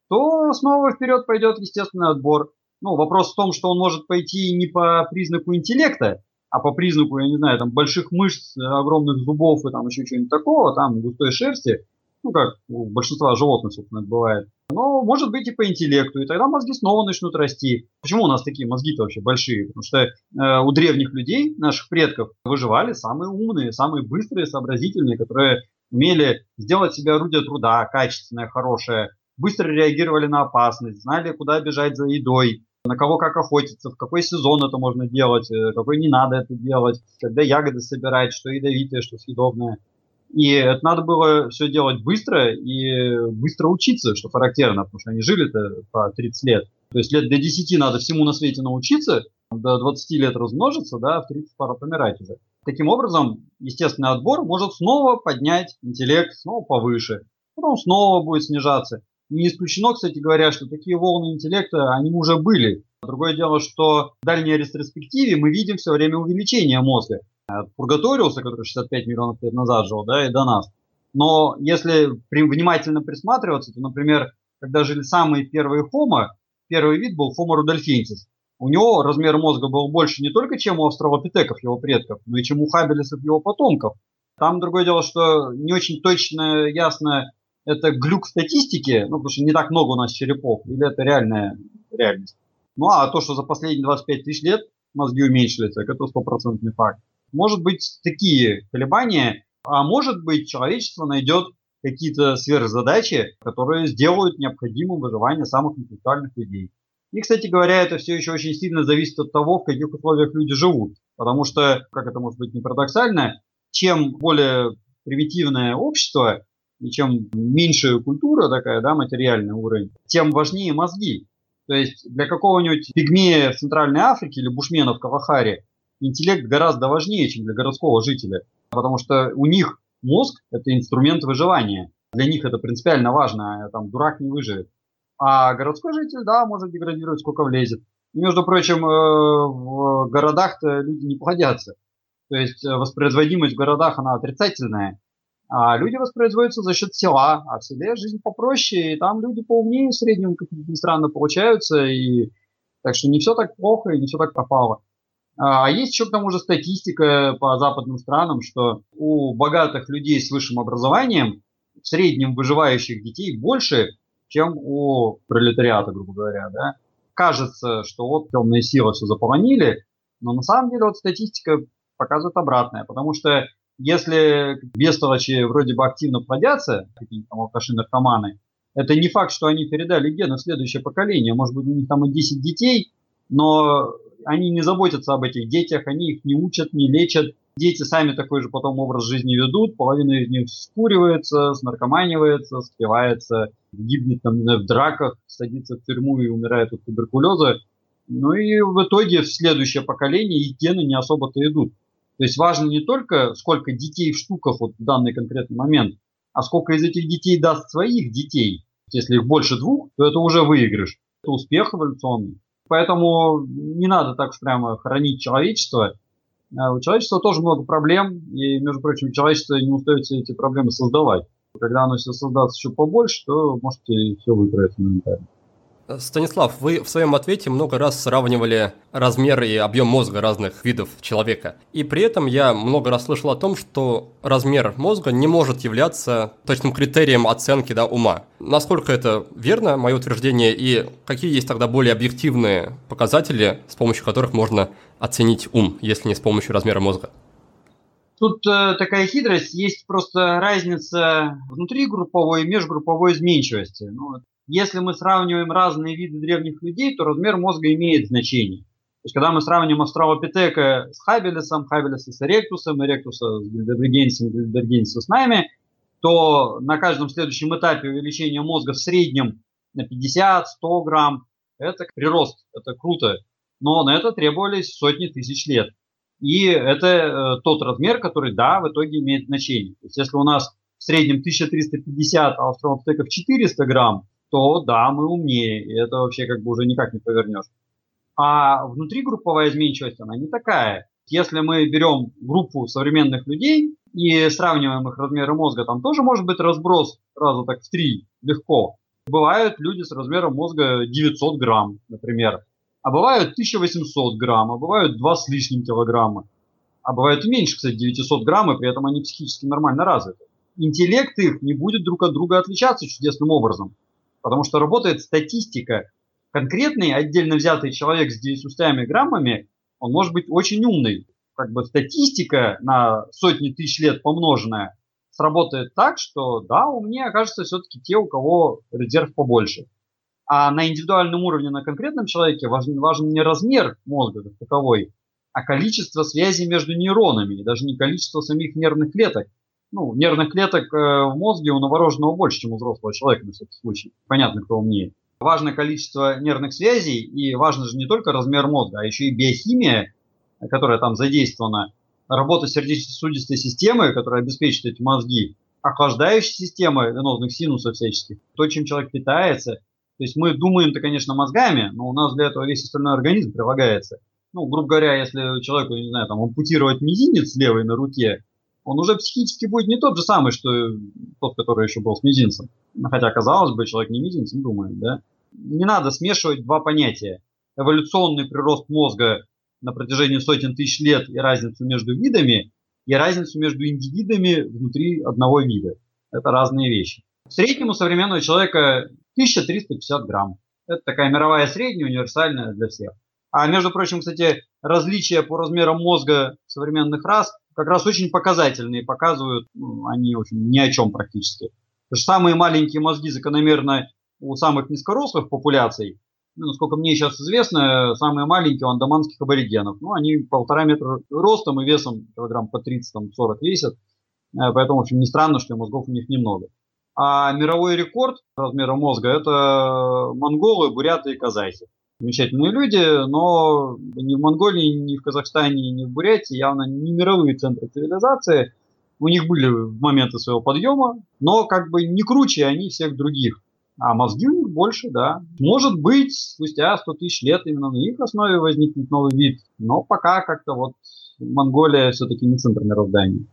то снова вперед пойдет естественный отбор. Ну, вопрос в том, что он может пойти не по признаку интеллекта, а по признаку, я не знаю, там больших мышц, огромных зубов и там еще чего-нибудь такого, там густой шерсти, ну, как у большинства животных, собственно, бывает. Но может быть и по интеллекту, и тогда мозги снова начнут расти. Почему у нас такие мозги-то вообще большие? Потому что э, у древних людей, наших предков, выживали самые умные, самые быстрые, сообразительные, которые умели сделать себе орудие труда, качественное, хорошее, быстро реагировали на опасность, знали, куда бежать за едой, на кого как охотиться, в какой сезон это можно делать, э, какой не надо это делать, когда ягоды собирать, что ядовитое, что съедобное. И это надо было все делать быстро и быстро учиться, что характерно, потому что они жили-то по 30 лет. То есть лет до 10 надо всему на свете научиться, до 20 лет размножиться, да, в 30 пора помирать уже. Таким образом, естественный отбор может снова поднять интеллект, снова повыше, потом снова будет снижаться. Не исключено, кстати говоря, что такие волны интеллекта, они уже были. Другое дело, что в дальней ретроспективе мы видим все время увеличение мозга. От Пургаториуса, который 65 миллионов лет назад жил, да, и до нас. Но если внимательно присматриваться, то, например, когда жили самые первые хомо, первый вид был Homo rudolfensis. У него размер мозга был больше не только, чем у австралопитеков, его предков, но и чем у хабелесов, его потомков. Там другое дело, что не очень точно ясно, это глюк статистики, ну, потому что не так много у нас черепов, или это реальная реальность. Ну, а то, что за последние 25 тысяч лет мозги уменьшились, так это стопроцентный факт. Может быть, такие колебания, а может быть, человечество найдет какие-то сверхзадачи, которые сделают необходимым выживание самых интеллектуальных людей. И, кстати говоря, это все еще очень сильно зависит от того, в каких условиях люди живут. Потому что, как это может быть не парадоксально, чем более примитивное общество, и чем меньше культура такая, да, материальный уровень, тем важнее мозги. То есть для какого-нибудь пигмея в Центральной Африке или бушмена в Кавахаре интеллект гораздо важнее, чем для городского жителя. Потому что у них мозг – это инструмент выживания. Для них это принципиально важно, а там дурак не выживет. А городской житель, да, может деградировать, сколько влезет. Между прочим, э, в городах-то люди не плодятся. То есть э, воспроизводимость в городах, она отрицательная. А люди воспроизводятся за счет села, а в селе жизнь попроще, и там люди поумнее в среднем, как ни странно, получаются, и так что не все так плохо и не все так пропало. А есть еще к тому же статистика по западным странам, что у богатых людей с высшим образованием в среднем выживающих детей больше, чем у пролетариата, грубо говоря. Да? Кажется, что вот темные силы все заполонили, но на самом деле вот статистика показывает обратное, потому что если бестолочи вроде бы активно плодятся, какие-то там алкаши, наркоманы, это не факт, что они передали гены в следующее поколение. Может быть, у них там и 10 детей, но они не заботятся об этих детях, они их не учат, не лечат. Дети сами такой же потом образ жизни ведут, половина из них скуривается, снаркоманивается, спивается, гибнет там, в драках, садится в тюрьму и умирает от туберкулеза. Ну и в итоге в следующее поколение их гены не особо-то идут. То есть важно не только, сколько детей в штуках вот в данный конкретный момент, а сколько из этих детей даст своих детей. Если их больше двух, то это уже выигрыш. Это успех эволюционный. Поэтому не надо так уж прямо хранить человечество. А у человечества тоже много проблем, и, между прочим, человечество не все эти проблемы создавать. Когда оно все создаст еще побольше, то можете все выкроить моментально. Станислав, вы в своем ответе много раз сравнивали размер и объем мозга разных видов человека. И при этом я много раз слышал о том, что размер мозга не может являться точным критерием оценки да, ума. Насколько это верно, мое утверждение, и какие есть тогда более объективные показатели, с помощью которых можно оценить ум, если не с помощью размера мозга? Тут э, такая хитрость, есть просто разница внутри групповой и межгрупповой изменчивости. Ну, если мы сравниваем разные виды древних людей, то размер мозга имеет значение. То есть, когда мы сравним австралопитека с хабелесом, хабелеса с эректусом, эректуса с гильдебергенсом, гильдебергенса с нами, то на каждом следующем этапе увеличения мозга в среднем на 50-100 грамм, это прирост, это круто. Но на это требовались сотни тысяч лет. И это э, тот размер, который, да, в итоге имеет значение. То есть, если у нас в среднем 1350, а австралопитеков 400 грамм, то да, мы умнее. И это вообще как бы уже никак не повернешь. А внутригрупповая изменчивость, она не такая. Если мы берем группу современных людей и сравниваем их размеры мозга, там тоже может быть разброс раза так в три легко. Бывают люди с размером мозга 900 грамм, например. А бывают 1800 грамм, а бывают 2 с лишним килограмма. А бывают и меньше, кстати, 900 грамм, и при этом они психически нормально развиты. Интеллект их не будет друг от друга отличаться чудесным образом. Потому что работает статистика. Конкретный отдельно взятый человек с 900 граммами, он может быть очень умный. Как бы статистика на сотни тысяч лет помноженная сработает так, что да, умнее окажется все-таки те, у кого резерв побольше. А на индивидуальном уровне, на конкретном человеке важен, важен не размер мозга как таковой, а количество связей между нейронами, и даже не количество самих нервных клеток ну, нервных клеток э, в мозге у новорожденного больше, чем у взрослого человека, на всякий случай. Понятно, кто умнее. Важное количество нервных связей, и важно же не только размер мозга, а еще и биохимия, которая там задействована, работа сердечно-сосудистой системы, которая обеспечивает эти мозги, охлаждающая система венозных синусов всяческих, то, чем человек питается. То есть мы думаем-то, конечно, мозгами, но у нас для этого весь остальной организм прилагается. Ну, грубо говоря, если человеку, не знаю, там, ампутировать мизинец левой на руке, он уже психически будет не тот же самый, что тот, который еще был с мизинцем. Хотя, казалось бы, человек не мизинцем думает, да? Не надо смешивать два понятия. Эволюционный прирост мозга на протяжении сотен тысяч лет и разницу между видами, и разницу между индивидами внутри одного вида. Это разные вещи. В среднем у современного человека 1350 грамм. Это такая мировая средняя, универсальная для всех. А между прочим, кстати, различия по размерам мозга современных рас как раз очень показательные, показывают ну, они, общем, ни о чем практически. Потому что самые маленькие мозги закономерно у самых низкорослых популяций, ну, насколько мне сейчас известно, самые маленькие у андаманских аборигенов. Ну, они полтора метра ростом и весом килограмм по 30-40 весят. Э, поэтому, в общем, не странно, что мозгов у них немного. А мировой рекорд размера мозга – это монголы, буряты и казахи замечательные люди, но ни в Монголии, ни в Казахстане, ни в Бурятии явно не мировые центры цивилизации. У них были моменты своего подъема, но как бы не круче они всех других. А мозги у них больше, да. Может быть, спустя 100 тысяч лет именно на их основе возникнет новый вид. Но пока как-то вот Монголия все-таки не центр мироздания.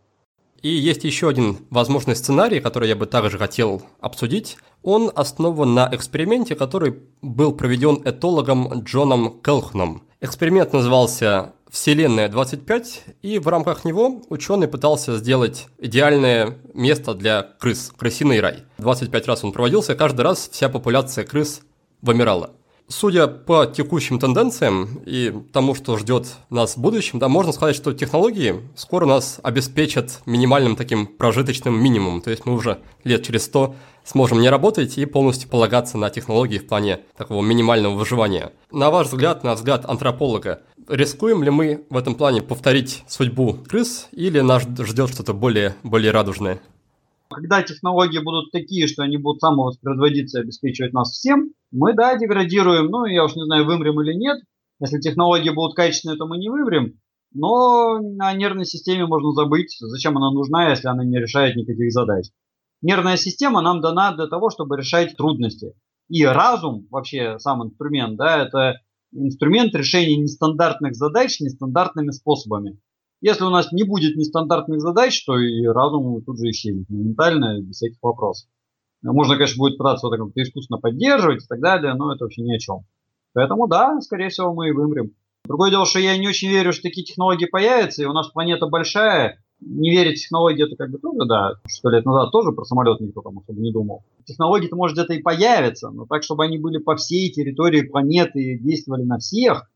И есть еще один возможный сценарий, который я бы также хотел обсудить. Он основан на эксперименте, который был проведен этологом Джоном Келхном. Эксперимент назывался Вселенная 25, и в рамках него ученый пытался сделать идеальное место для крыс, крысиный рай. 25 раз он проводился, каждый раз вся популяция крыс вымирала. Судя по текущим тенденциям и тому, что ждет нас в будущем, да, можно сказать, что технологии скоро нас обеспечат минимальным таким прожиточным минимумом. То есть мы уже лет через 100 сможем не работать и полностью полагаться на технологии в плане такого минимального выживания. На ваш взгляд, на взгляд антрополога, рискуем ли мы в этом плане повторить судьбу крыс или нас ждет что-то более, более радужное? Когда технологии будут такие, что они будут самовоспроизводиться и обеспечивать нас всем, мы, да, деградируем. Ну, я уж не знаю, вымрем или нет. Если технологии будут качественные, то мы не вымрем. Но о нервной системе можно забыть. Зачем она нужна, если она не решает никаких задач? Нервная система нам дана для того, чтобы решать трудности. И разум, вообще сам инструмент, да, это инструмент решения нестандартных задач нестандартными способами. Если у нас не будет нестандартных задач, то и разум тут же исчезнет моментально, без всяких вопросов. Можно, конечно, будет пытаться вот как-то искусственно поддерживать и так далее, но это вообще ни о чем. Поэтому да, скорее всего, мы и вымрем. Другое дело, что я не очень верю, что такие технологии появятся, и у нас планета большая. Не верить в технологии, это как бы тоже, да, сто лет назад тоже про самолет никто там особо не думал. Технологии-то, может, где-то и появятся, но так, чтобы они были по всей территории планеты и действовали на всех,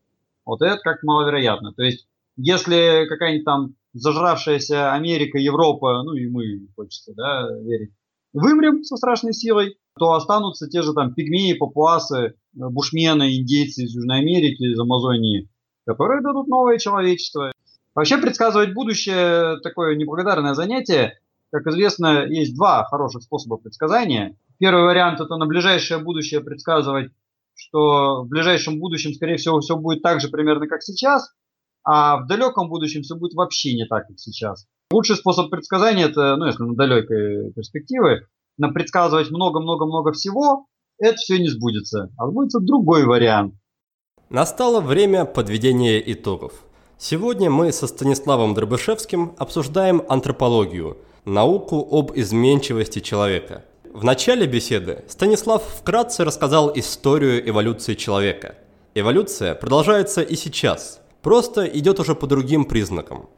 вот это как маловероятно. То есть если какая-нибудь там зажравшаяся Америка, Европа, ну и мы, хочется, да, верить, вымрем со страшной силой, то останутся те же там пигмеи, папуасы, бушмены, индейцы из Южной Америки, из Амазонии, которые дадут новое человечество. Вообще предсказывать будущее такое неблагодарное занятие. Как известно, есть два хороших способа предсказания. Первый вариант это на ближайшее будущее предсказывать, что в ближайшем будущем, скорее всего, все будет так же примерно, как сейчас, а в далеком будущем все будет вообще не так, как сейчас. Лучший способ предсказания это, ну, если на далекой перспективы, на предсказывать много-много-много всего, это все не сбудется. А сбудется другой вариант. Настало время подведения итогов. Сегодня мы со Станиславом Дробышевским обсуждаем антропологию, науку об изменчивости человека. В начале беседы Станислав вкратце рассказал историю эволюции человека. Эволюция продолжается и сейчас, просто идет уже по другим признакам.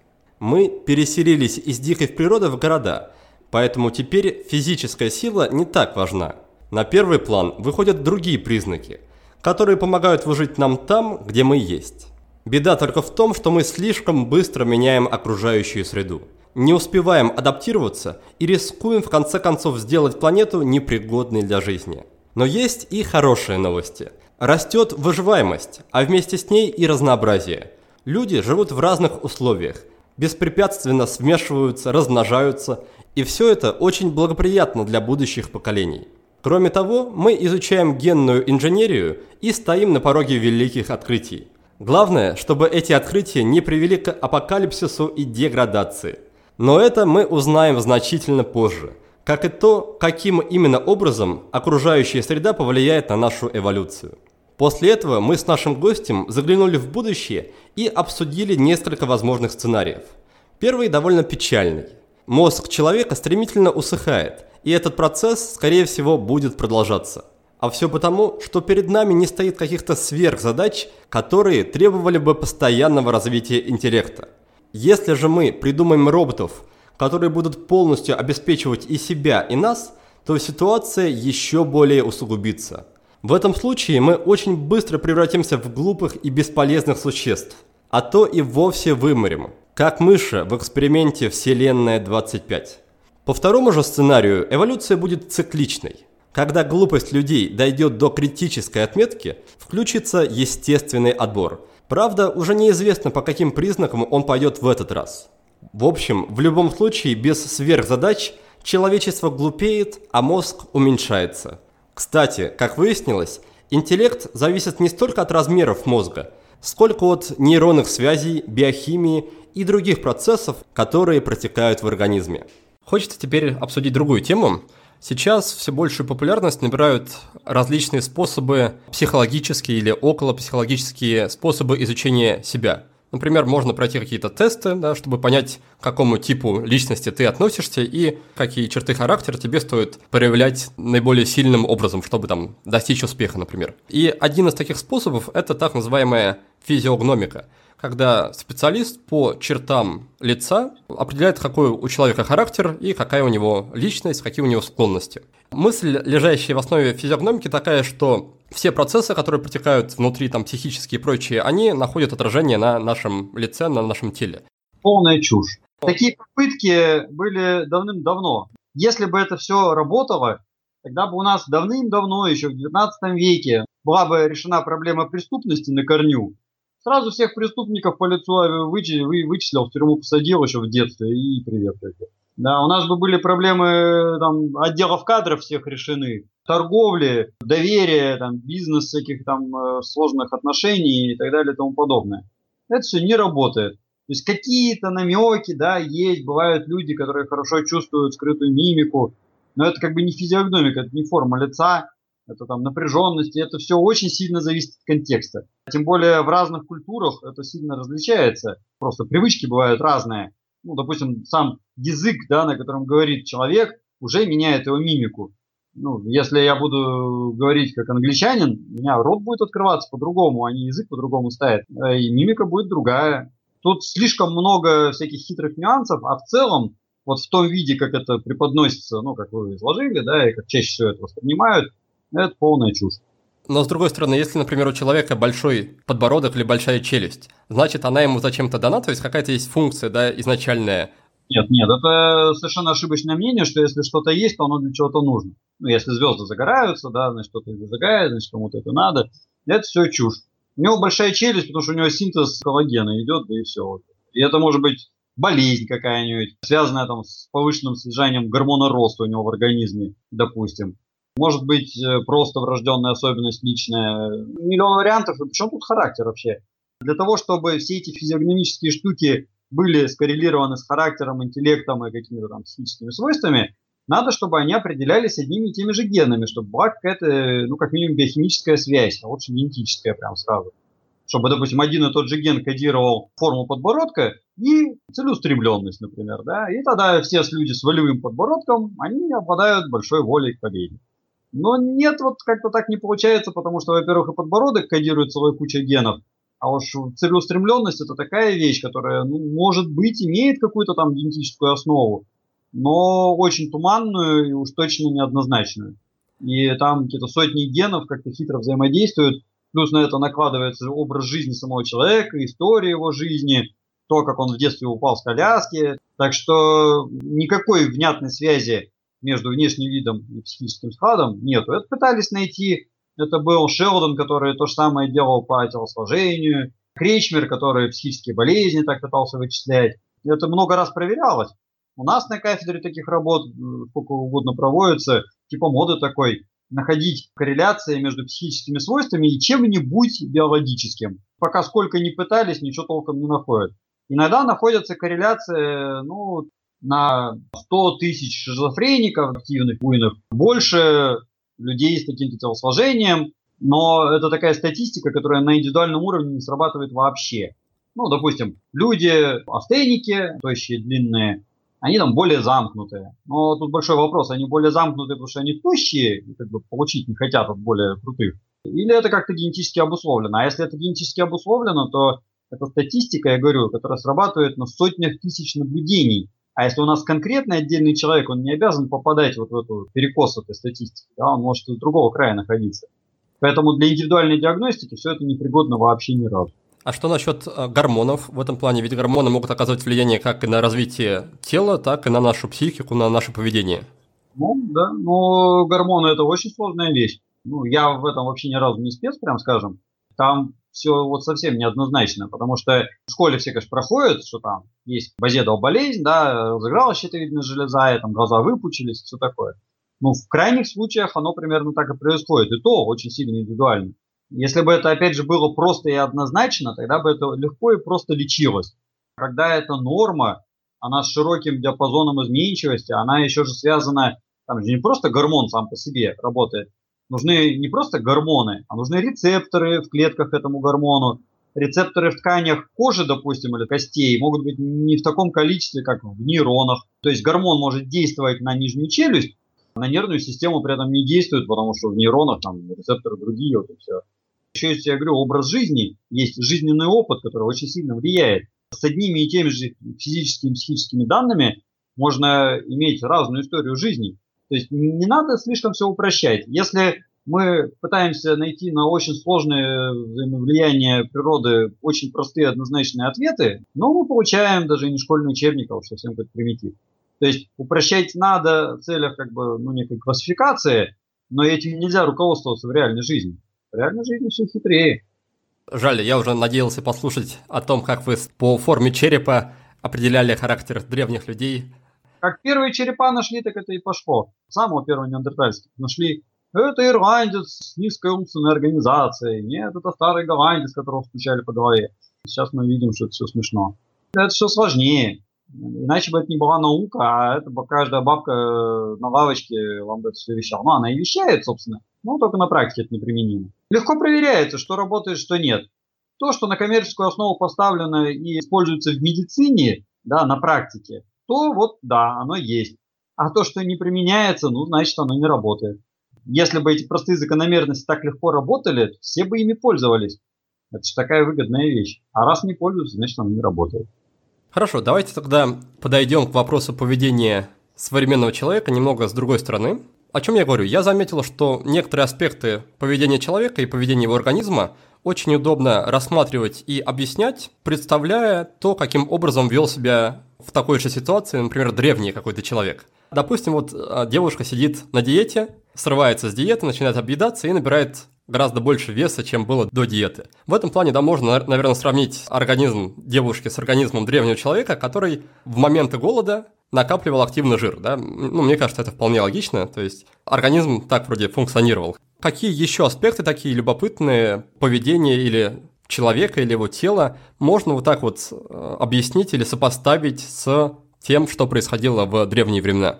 Мы переселились из дикой природы в города, поэтому теперь физическая сила не так важна. На первый план выходят другие признаки, которые помогают выжить нам там, где мы есть. Беда только в том, что мы слишком быстро меняем окружающую среду. Не успеваем адаптироваться и рискуем в конце концов сделать планету непригодной для жизни. Но есть и хорошие новости. Растет выживаемость, а вместе с ней и разнообразие. Люди живут в разных условиях, беспрепятственно смешиваются, размножаются, и все это очень благоприятно для будущих поколений. Кроме того, мы изучаем генную инженерию и стоим на пороге великих открытий. Главное, чтобы эти открытия не привели к апокалипсису и деградации. Но это мы узнаем значительно позже, как и то, каким именно образом окружающая среда повлияет на нашу эволюцию. После этого мы с нашим гостем заглянули в будущее и обсудили несколько возможных сценариев. Первый довольно печальный. Мозг человека стремительно усыхает, и этот процесс, скорее всего, будет продолжаться. А все потому, что перед нами не стоит каких-то сверхзадач, которые требовали бы постоянного развития интеллекта. Если же мы придумаем роботов, которые будут полностью обеспечивать и себя, и нас, то ситуация еще более усугубится. В этом случае мы очень быстро превратимся в глупых и бесполезных существ, а то и вовсе выморем, как мыши в эксперименте «Вселенная 25». По второму же сценарию эволюция будет цикличной. Когда глупость людей дойдет до критической отметки, включится естественный отбор. Правда, уже неизвестно, по каким признакам он пойдет в этот раз. В общем, в любом случае, без сверхзадач человечество глупеет, а мозг уменьшается. Кстати, как выяснилось, интеллект зависит не столько от размеров мозга, сколько от нейронных связей, биохимии и других процессов, которые протекают в организме. Хочется теперь обсудить другую тему – Сейчас все большую популярность набирают различные способы психологические или околопсихологические способы изучения себя. Например, можно пройти какие-то тесты, да, чтобы понять, к какому типу личности ты относишься и какие черты характера тебе стоит проявлять наиболее сильным образом, чтобы там достичь успеха, например. И один из таких способов – это так называемая физиогномика – когда специалист по чертам лица определяет, какой у человека характер и какая у него личность, какие у него склонности. Мысль, лежащая в основе физиогномики, такая, что все процессы, которые протекают внутри, там, психические и прочие, они находят отражение на нашем лице, на нашем теле. Полная чушь. Такие попытки были давным-давно. Если бы это все работало, тогда бы у нас давным-давно, еще в 19 веке, была бы решена проблема преступности на корню, Сразу всех преступников по лицу вычислил, в тюрьму посадил еще в детстве и привет. Да, у нас бы были проблемы там, отделов кадров всех решены, торговли, доверия, там, бизнес всяких там э, сложных отношений и так далее и тому подобное. Это все не работает. То есть какие-то намеки, да, есть, бывают люди, которые хорошо чувствуют скрытую мимику, но это как бы не физиогномика, это не форма лица, это там напряженность, и это все очень сильно зависит от контекста. Тем более в разных культурах это сильно различается. Просто привычки бывают разные. Ну, допустим, сам язык, да, на котором говорит человек, уже меняет его мимику. Ну, если я буду говорить как англичанин, у меня рот будет открываться по-другому, а не язык по-другому ставит. Э, и мимика будет другая. Тут слишком много всяких хитрых нюансов, а в целом, вот в том виде, как это преподносится, ну, как вы изложили, да, и как чаще всего это воспринимают, это полная чушь. Но с другой стороны, если, например, у человека большой подбородок или большая челюсть, значит, она ему зачем-то дана, то есть какая-то есть функция, да, изначальная Нет, нет, это совершенно ошибочное мнение, что если что-то есть, то оно для чего-то нужно. Ну, если звезды загораются, да, значит, кто-то их зажигает, значит, кому-то это надо. Это все чушь. У него большая челюсть, потому что у него синтез коллагена идет, да и все. И это может быть болезнь какая-нибудь, связанная там с повышенным содержанием гормона роста у него в организме, допустим. Может быть, э, просто врожденная особенность личная. Миллион вариантов. И причем тут характер вообще? Для того, чтобы все эти физиогномические штуки были скоррелированы с характером, интеллектом и какими-то там психическими свойствами, надо, чтобы они определялись одними и теми же генами, чтобы была какая-то, ну, как минимум, биохимическая связь, а лучше генетическая прям сразу. Чтобы, допустим, один и тот же ген кодировал форму подбородка и целеустремленность, например, да, и тогда все люди с волевым подбородком, они обладают большой волей к победе. Но нет, вот как-то так не получается, потому что, во-первых, и подбородок кодирует целая куча генов, а уж целеустремленность это такая вещь, которая, ну, может быть, имеет какую-то там генетическую основу, но очень туманную и уж точно неоднозначную. И там какие-то сотни генов как-то хитро взаимодействуют, плюс на это накладывается образ жизни самого человека, история его жизни, то, как он в детстве упал с коляски. Так что никакой внятной связи между внешним видом и психическим складом нету. Это пытались найти это был Шелдон, который то же самое делал по телосложению. Кречмер, который психические болезни так пытался вычислять. Это много раз проверялось. У нас на кафедре таких работ э, сколько угодно проводится, типа моды такой, находить корреляции между психическими свойствами и чем-нибудь биологическим. Пока сколько ни пытались, ничего толком не находят. Иногда находятся корреляции, ну, на 100 тысяч шизофреников активных, буйных, больше людей с таким-то телосложением, но это такая статистика, которая на индивидуальном уровне не срабатывает вообще. Ну, допустим, люди астеники, тощие, длинные, они там более замкнутые. Но тут большой вопрос, они более замкнутые, потому что они тощие, и как бы получить не хотят от более крутых. Или это как-то генетически обусловлено. А если это генетически обусловлено, то это статистика, я говорю, которая срабатывает на сотнях тысяч наблюдений. А если у нас конкретный отдельный человек, он не обязан попадать вот в эту перекос этой статистики, да, он может из другого края находиться. Поэтому для индивидуальной диагностики все это непригодно вообще ни разу. А что насчет э, гормонов в этом плане? Ведь гормоны могут оказывать влияние как и на развитие тела, так и на нашу психику, на наше поведение. Ну, да, но гормоны это очень сложная вещь. Ну, я в этом вообще ни разу не спец, прям скажем. Там все вот совсем неоднозначно, потому что в школе все, конечно, проходят, что там есть базедова болезнь, да, разыгралась щитовидная железа, и там глаза выпучились, все такое. Ну, в крайних случаях оно примерно так и происходит, и то очень сильно индивидуально. Если бы это, опять же, было просто и однозначно, тогда бы это легко и просто лечилось. Когда это норма, она с широким диапазоном изменчивости, она еще же связана, там же не просто гормон сам по себе работает, нужны не просто гормоны, а нужны рецепторы в клетках этому гормону. Рецепторы в тканях кожи, допустим, или костей могут быть не в таком количестве, как в нейронах. То есть гормон может действовать на нижнюю челюсть, а на нервную систему при этом не действует, потому что в нейронах там рецепторы другие, вот и все. Еще есть, я говорю, образ жизни, есть жизненный опыт, который очень сильно влияет. С одними и теми же физическими и психическими данными можно иметь разную историю жизни. То есть не надо слишком все упрощать. Если мы пытаемся найти на очень сложные взаимовлияния природы очень простые однозначные ответы, но мы получаем даже не школьный учебник, а уж совсем как примитив. То есть упрощать надо в целях как бы, ну, некой классификации, но этим нельзя руководствоваться в реальной жизни. В реальной жизни все хитрее. Жаль, я уже надеялся послушать о том, как вы по форме черепа определяли характер древних людей, как первые черепа нашли, так это и пошло. Самого первого неандертальского нашли. Это ирландец с низкой умственной организацией. Нет, это старый голландец, которого стучали по голове. Сейчас мы видим, что это все смешно. Это все сложнее. Иначе бы это не была наука, а это бы каждая бабка на лавочке вам бы это все вещала. Ну, она и вещает, собственно, но только на практике это неприменимо. Легко проверяется, что работает, что нет. То, что на коммерческую основу поставлено и используется в медицине, да, на практике, то вот да, оно есть. А то, что не применяется, ну, значит, оно не работает. Если бы эти простые закономерности так легко работали, все бы ими пользовались. Это же такая выгодная вещь. А раз не пользуются, значит, оно не работает. Хорошо, давайте тогда подойдем к вопросу поведения современного человека немного с другой стороны. О чем я говорю? Я заметил, что некоторые аспекты поведения человека и поведения его организма очень удобно рассматривать и объяснять, представляя то, каким образом вел себя в такой же ситуации, например, древний какой-то человек. Допустим, вот а, девушка сидит на диете, срывается с диеты, начинает объедаться и набирает гораздо больше веса, чем было до диеты. В этом плане, да, можно, наверное, сравнить организм девушки с организмом древнего человека, который в моменты голода накапливал активно жир, да. Ну, мне кажется, это вполне логично, то есть организм так вроде функционировал. Какие еще аспекты такие любопытные поведения или человека или его тела можно вот так вот э, объяснить или сопоставить с тем, что происходило в древние времена?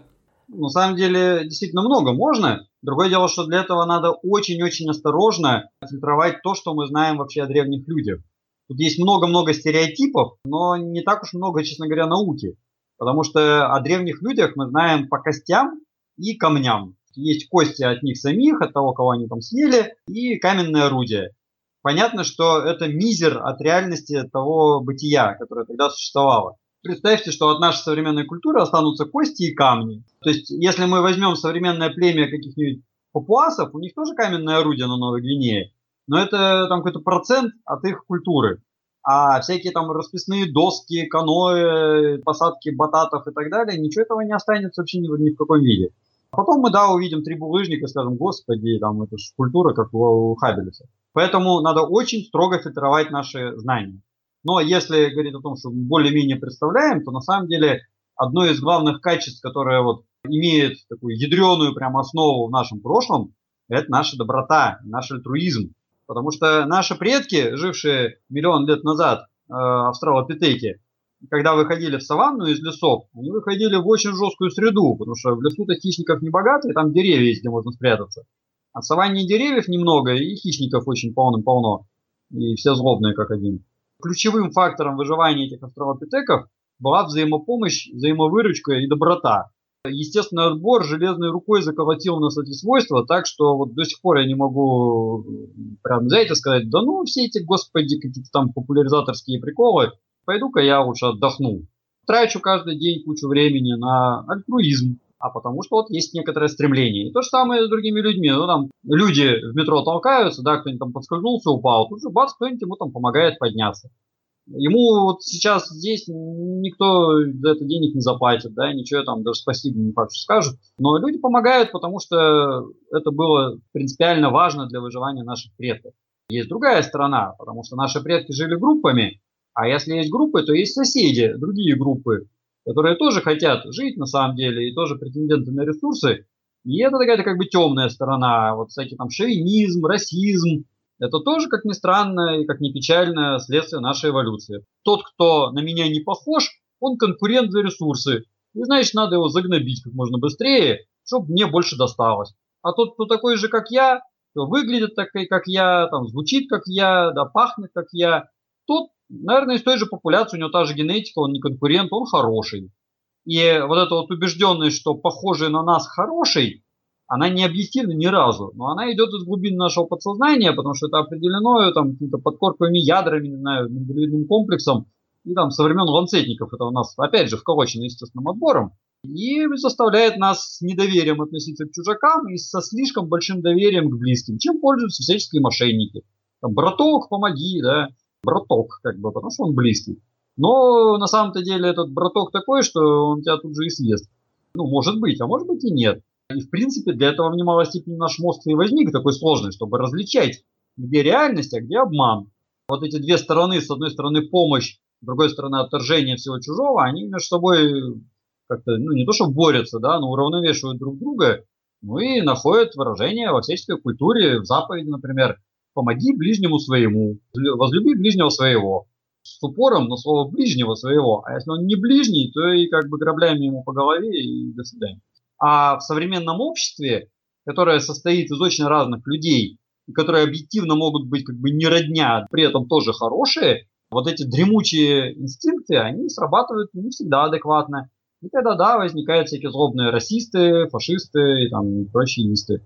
На самом деле, действительно много можно. Другое дело, что для этого надо очень-очень осторожно фильтровать то, что мы знаем вообще о древних людях. Тут есть много-много стереотипов, но не так уж много, честно говоря, науки. Потому что о древних людях мы знаем по костям и камням. Есть кости от них самих, от того, кого они там съели, и каменное орудие. Понятно, что это мизер от реальности того бытия, которое тогда существовало. Представьте, что от нашей современной культуры останутся кости и камни. То есть, если мы возьмем современное племя каких-нибудь папуасов, у них тоже каменное орудие на Новой Гвинее, но это там какой-то процент от их культуры. А всякие там расписные доски, каноэ, посадки бататов и так далее, ничего этого не останется вообще ни, ни в каком виде. Потом мы, да, увидим три булыжника скажем, господи, там это же культура, как у, у. Поэтому надо очень строго фильтровать наши знания. Но если говорить о том, что более-менее представляем, то на самом деле одно из главных качеств, которое вот имеет такую ядреную прям основу в нашем прошлом, это наша доброта, наш альтруизм. Потому что наши предки, жившие миллион лет назад, э, австралопитеки, когда выходили в саванну из лесов, они выходили в очень жесткую среду, потому что в лесу-то хищников не богато, и там деревья есть, где можно спрятаться. А саванне деревьев немного, и хищников очень полным-полно, и все злобные как один. Ключевым фактором выживания этих австралопитеков была взаимопомощь, взаимовыручка и доброта. Естественный отбор железной рукой заколотил у нас эти свойства, так что вот до сих пор я не могу прям взять и сказать, да ну все эти, господи, какие-то там популяризаторские приколы, пойду-ка я лучше отдохну. Трачу каждый день кучу времени на альтруизм, а потому что вот есть некоторое стремление. И то же самое с другими людьми. Ну, там люди в метро толкаются, да, кто-нибудь там подскользнулся, упал, тут же бац, кто-нибудь ему там помогает подняться. Ему вот сейчас здесь никто за это денег не заплатит, да, ничего там даже спасибо не факт, скажут. Но люди помогают, потому что это было принципиально важно для выживания наших предков. Есть другая сторона, потому что наши предки жили группами, а если есть группы, то есть соседи, другие группы, которые тоже хотят жить на самом деле и тоже претенденты на ресурсы. И это такая как бы темная сторона, вот всякий там шовинизм, расизм. Это тоже, как ни странно и как ни печально, следствие нашей эволюции. Тот, кто на меня не похож, он конкурент за ресурсы. И значит, надо его загнобить как можно быстрее, чтобы мне больше досталось. А тот, кто такой же, как я, кто выглядит такой, как я, там, звучит, как я, да, пахнет, как я, тот наверное, из той же популяции, у него та же генетика, он не конкурент, он хороший. И вот эта вот убежденность, что похожий на нас хороший, она не объективна ни разу, но она идет из глубин нашего подсознания, потому что это определено там какими-то подкорковыми ядрами, не знаю, миндалевидным комплексом, и там со времен ланцетников, это у нас опять же вколочено естественным отбором, и заставляет нас с недоверием относиться к чужакам и со слишком большим доверием к близким, чем пользуются всяческие мошенники. Там, браток, помоги, да, браток, как бы, потому что он близкий. Но на самом-то деле этот браток такой, что он тебя тут же и съест. Ну, может быть, а может быть и нет. И, в принципе, для этого в немалой степени наш мозг и возник такой сложный, чтобы различать, где реальность, а где обман. Вот эти две стороны, с одной стороны помощь, с другой стороны отторжение всего чужого, они между собой как-то, ну, не то что борются, да, но уравновешивают друг друга, ну и находят выражение во всяческой культуре, в заповеди, например помоги ближнему своему, возлюби ближнего своего. С упором на слово ближнего своего. А если он не ближний, то и как бы грабляем ему по голове и до свидания. А в современном обществе, которое состоит из очень разных людей, которые объективно могут быть как бы не родня, при этом тоже хорошие, вот эти дремучие инстинкты, они срабатывают не всегда адекватно. И тогда, да, возникают всякие злобные расисты, фашисты и там прочие нисты.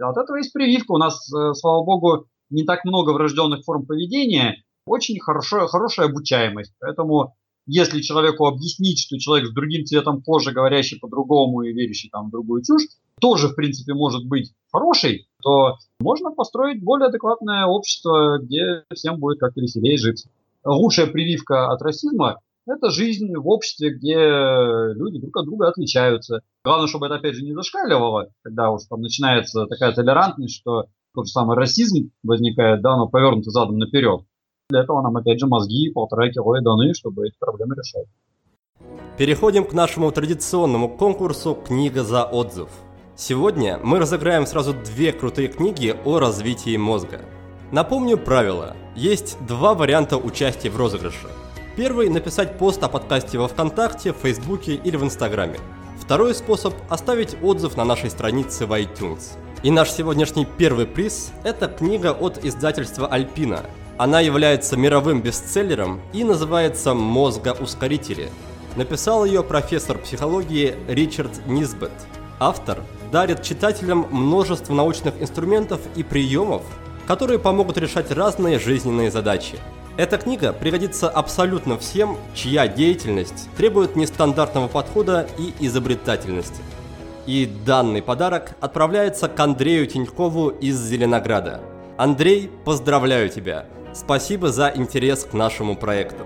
От этого есть прививка. У нас, э, слава богу, не так много врожденных форм поведения, очень хорошо, хорошая обучаемость. Поэтому если человеку объяснить, что человек с другим цветом кожи, говорящий по-другому и верящий там в другую чушь, тоже, в принципе, может быть хороший, то можно построить более адекватное общество, где всем будет как-то веселее жить. Лучшая прививка от расизма Это жизнь в обществе, где люди друг от друга отличаются. Главное, чтобы это, опять же, не зашкаливало, когда уж там начинается такая толерантность, что тот же самый расизм возникает, да, но повернутый задом наперед. Для этого нам, опять же, мозги полтора кило и даны, чтобы эти проблемы решать. Переходим к нашему традиционному конкурсу «Книга за отзыв». Сегодня мы разыграем сразу две крутые книги о развитии мозга. Напомню правила. Есть два варианта участия в розыгрыше. Первый – написать пост о подкасте во Вконтакте, в Фейсбуке или в Инстаграме. Второй способ – оставить отзыв на нашей странице в iTunes. И наш сегодняшний первый приз – это книга от издательства Альпина. Она является мировым бестселлером и называется «Мозгоускорители». Написал ее профессор психологии Ричард Низбет. Автор дарит читателям множество научных инструментов и приемов, которые помогут решать разные жизненные задачи. Эта книга пригодится абсолютно всем, чья деятельность требует нестандартного подхода и изобретательности. И данный подарок отправляется к Андрею Тинькову из Зеленограда. Андрей, поздравляю тебя! Спасибо за интерес к нашему проекту.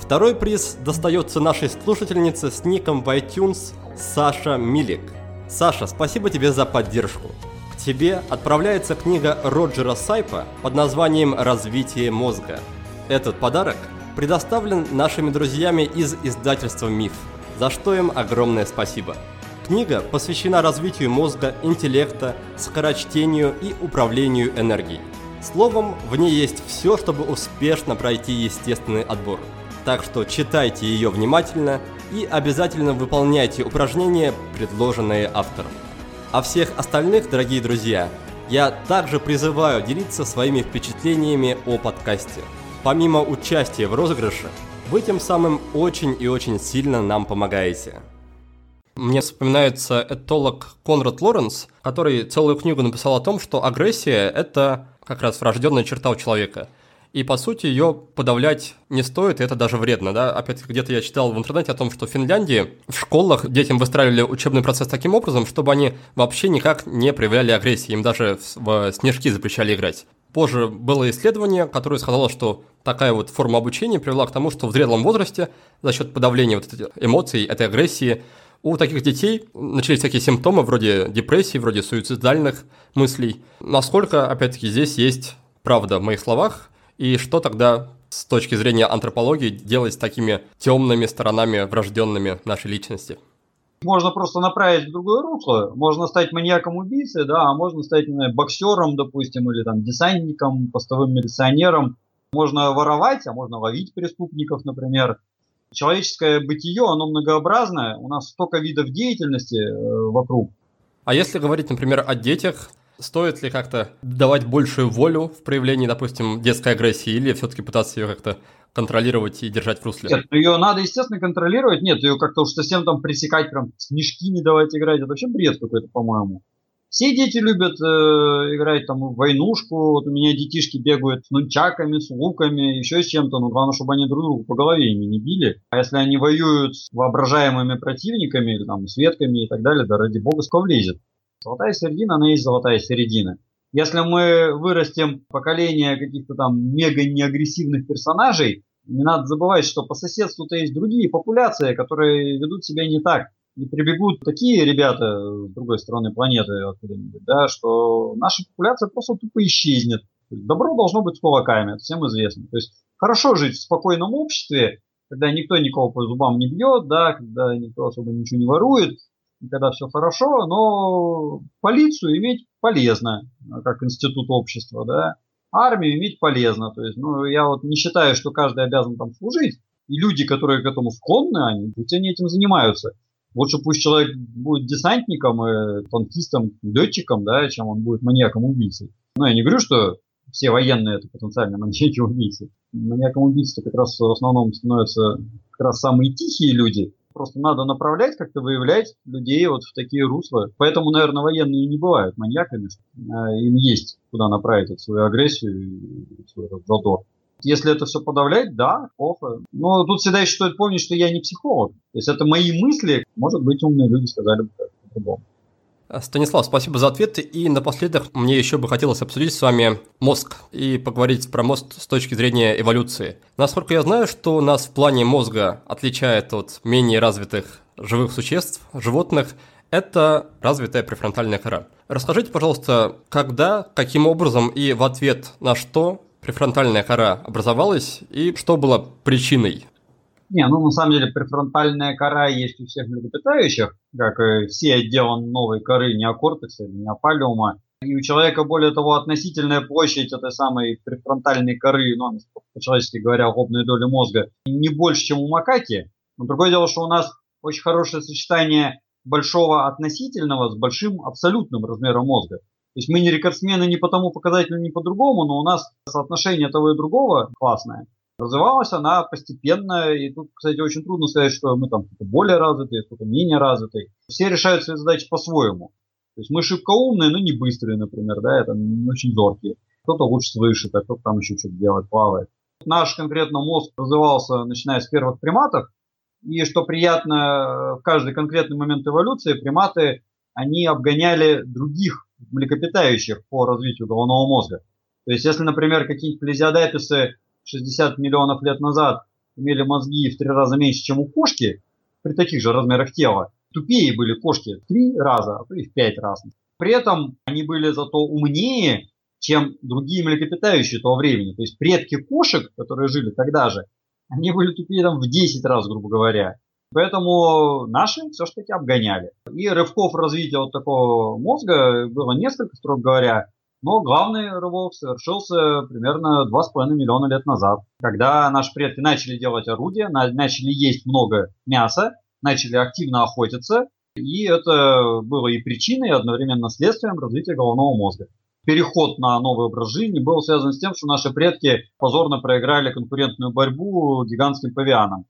Второй приз достается нашей слушательнице с ником в iTunes Саша Милик. Саша, спасибо тебе за поддержку. К тебе отправляется книга Роджера Сайпа под названием «Развитие мозга». Этот подарок предоставлен нашими друзьями из издательства «Миф», за что им огромное спасибо. Книга посвящена развитию мозга, интеллекта, скорочтению и управлению энергией. Словом, в ней есть все, чтобы успешно пройти естественный отбор. Так что читайте ее внимательно и обязательно выполняйте упражнения, предложенные автором. А всех остальных, дорогие друзья, я также призываю делиться своими впечатлениями о подкасте. Помимо участия в розыгрыше, вы тем самым очень и очень сильно нам помогаете. Мне вспоминается этолог Конрад Лоренс, который целую книгу написал о том, что агрессия – это как раз врожденная черта у человека – и, по сути, ее подавлять не стоит, и это даже вредно, да. Опять-таки, где-то я читал в интернете о том, что в Финляндии в школах детям выстраивали учебный процесс таким образом, чтобы они вообще никак не проявляли агрессии, им даже в снежки запрещали играть. Позже было исследование, которое сказало, что такая вот форма обучения привела к тому, что в зрелом возрасте за счет подавления вот этих эмоций, этой агрессии, у таких детей начались такие симптомы вроде депрессии, вроде суицидальных мыслей. Насколько, опять-таки, здесь есть правда в моих словах, и что тогда с точки зрения антропологии делать с такими темными сторонами, врожденными нашей личности? Можно просто направить в другое русло. Можно стать маньяком-убийцей, да, а можно стать знаю, боксером, допустим, или там десантником, постовым милиционером. Можно воровать, а можно ловить преступников, например. Человеческое бытие, оно многообразное. У нас столько видов деятельности э, вокруг. А если говорить, например, о детях, Стоит ли как-то давать большую волю в проявлении, допустим, детской агрессии, или все-таки пытаться ее как-то контролировать и держать в русле? Нет, ее надо, естественно, контролировать. Нет, ее как-то уж совсем там пресекать, прям снежки не давать играть. Это вообще бред какой-то, по-моему. Все дети любят э, играть там в войнушку. Вот у меня детишки бегают с нунчаками, с луками, еще с чем-то. Но главное, чтобы они друг друга по голове ими не били. А если они воюют с воображаемыми противниками, там, с ветками и так далее, да ради бога, сколько влезет. Золотая середина, она есть золотая середина. Если мы вырастем поколение каких-то там мега неагрессивных персонажей, не надо забывать, что по соседству-то есть другие популяции, которые ведут себя не так. И прибегут такие ребята с другой стороны планеты откуда-нибудь, да, что наша популяция просто тупо исчезнет. Добро должно быть с кулаками, это всем известно. То есть хорошо жить в спокойном обществе, когда никто никого по зубам не бьет, да, когда никто особо ничего не ворует, когда все хорошо, но полицию иметь полезно, как институт общества, да. Армию иметь полезно. То есть, ну, я вот не считаю, что каждый обязан там служить. И люди, которые к этому склонны, они, пусть они этим занимаются. Лучше пусть человек будет десантником, и танкистом, летчиком, да, чем он будет маньяком-убийцей. Но я не говорю, что все военные это потенциально маньяки-убийцы. Маньяком-убийцей как раз в основном становятся как раз самые тихие люди, Просто надо направлять, как-то выявлять людей вот в такие русла. Поэтому, наверное, военные не бывают маньяками. А им есть куда направить свою агрессию и свой задор. Если это все подавлять, да, плохо. Но тут всегда еще стоит помнить, что я не психолог. То есть это мои мысли. Может быть, умные люди сказали бы по-другому. Станислав, спасибо за ответы. И напоследок мне еще бы хотелось обсудить с вами мозг и поговорить про мозг с точки зрения эволюции. Насколько я знаю, что нас в плане мозга отличает от менее развитых живых существ, животных, это развитая префронтальная кора. Расскажите, пожалуйста, когда, каким образом и в ответ на что префронтальная кора образовалась и что было причиной не, ну на самом деле префронтальная кора есть у всех млекопитающих, как и все отделы новой коры неокортекса или неопалиума. И у человека, более того, относительная площадь этой самой префронтальной коры, ну, по-человечески говоря, лобной доли мозга, не больше, чем у макаки. Но другое дело, что у нас очень хорошее сочетание большого относительного с большим абсолютным размером мозга. То есть мы не рекордсмены не по тому показателю, ни по другому, но у нас соотношение того и другого классное. Развивалась она постепенно, и тут, кстати, очень трудно сказать, что мы там более развитые, кто-то менее развитые. Все решают свои задачи по-своему. То есть мы шибко умные, но не быстрые, например, да, это не очень зоркие. Кто-то лучше слышит, а кто-то там еще что-то делает, плавает. Наш конкретно мозг развивался, начиная с первых приматов, и что приятно, в каждый конкретный момент эволюции приматы, они обгоняли других млекопитающих по развитию головного мозга. То есть, если, например, какие-нибудь плезиодаписы 60 миллионов лет назад имели мозги в три раза меньше, чем у кошки, при таких же размерах тела, тупее были кошки в три раза, а то и в пять раз. При этом они были зато умнее, чем другие млекопитающие того времени. То есть предки кошек, которые жили тогда же, они были тупее там в 10 раз, грубо говоря. Поэтому наши все-таки обгоняли. И рывков развития вот такого мозга было несколько, строго говоря. Но главный рывок совершился примерно 2,5 миллиона лет назад, когда наши предки начали делать орудия, начали есть много мяса, начали активно охотиться, и это было и причиной, и одновременно следствием развития головного мозга. Переход на новый образ жизни был связан с тем, что наши предки позорно проиграли конкурентную борьбу гигантским павианам.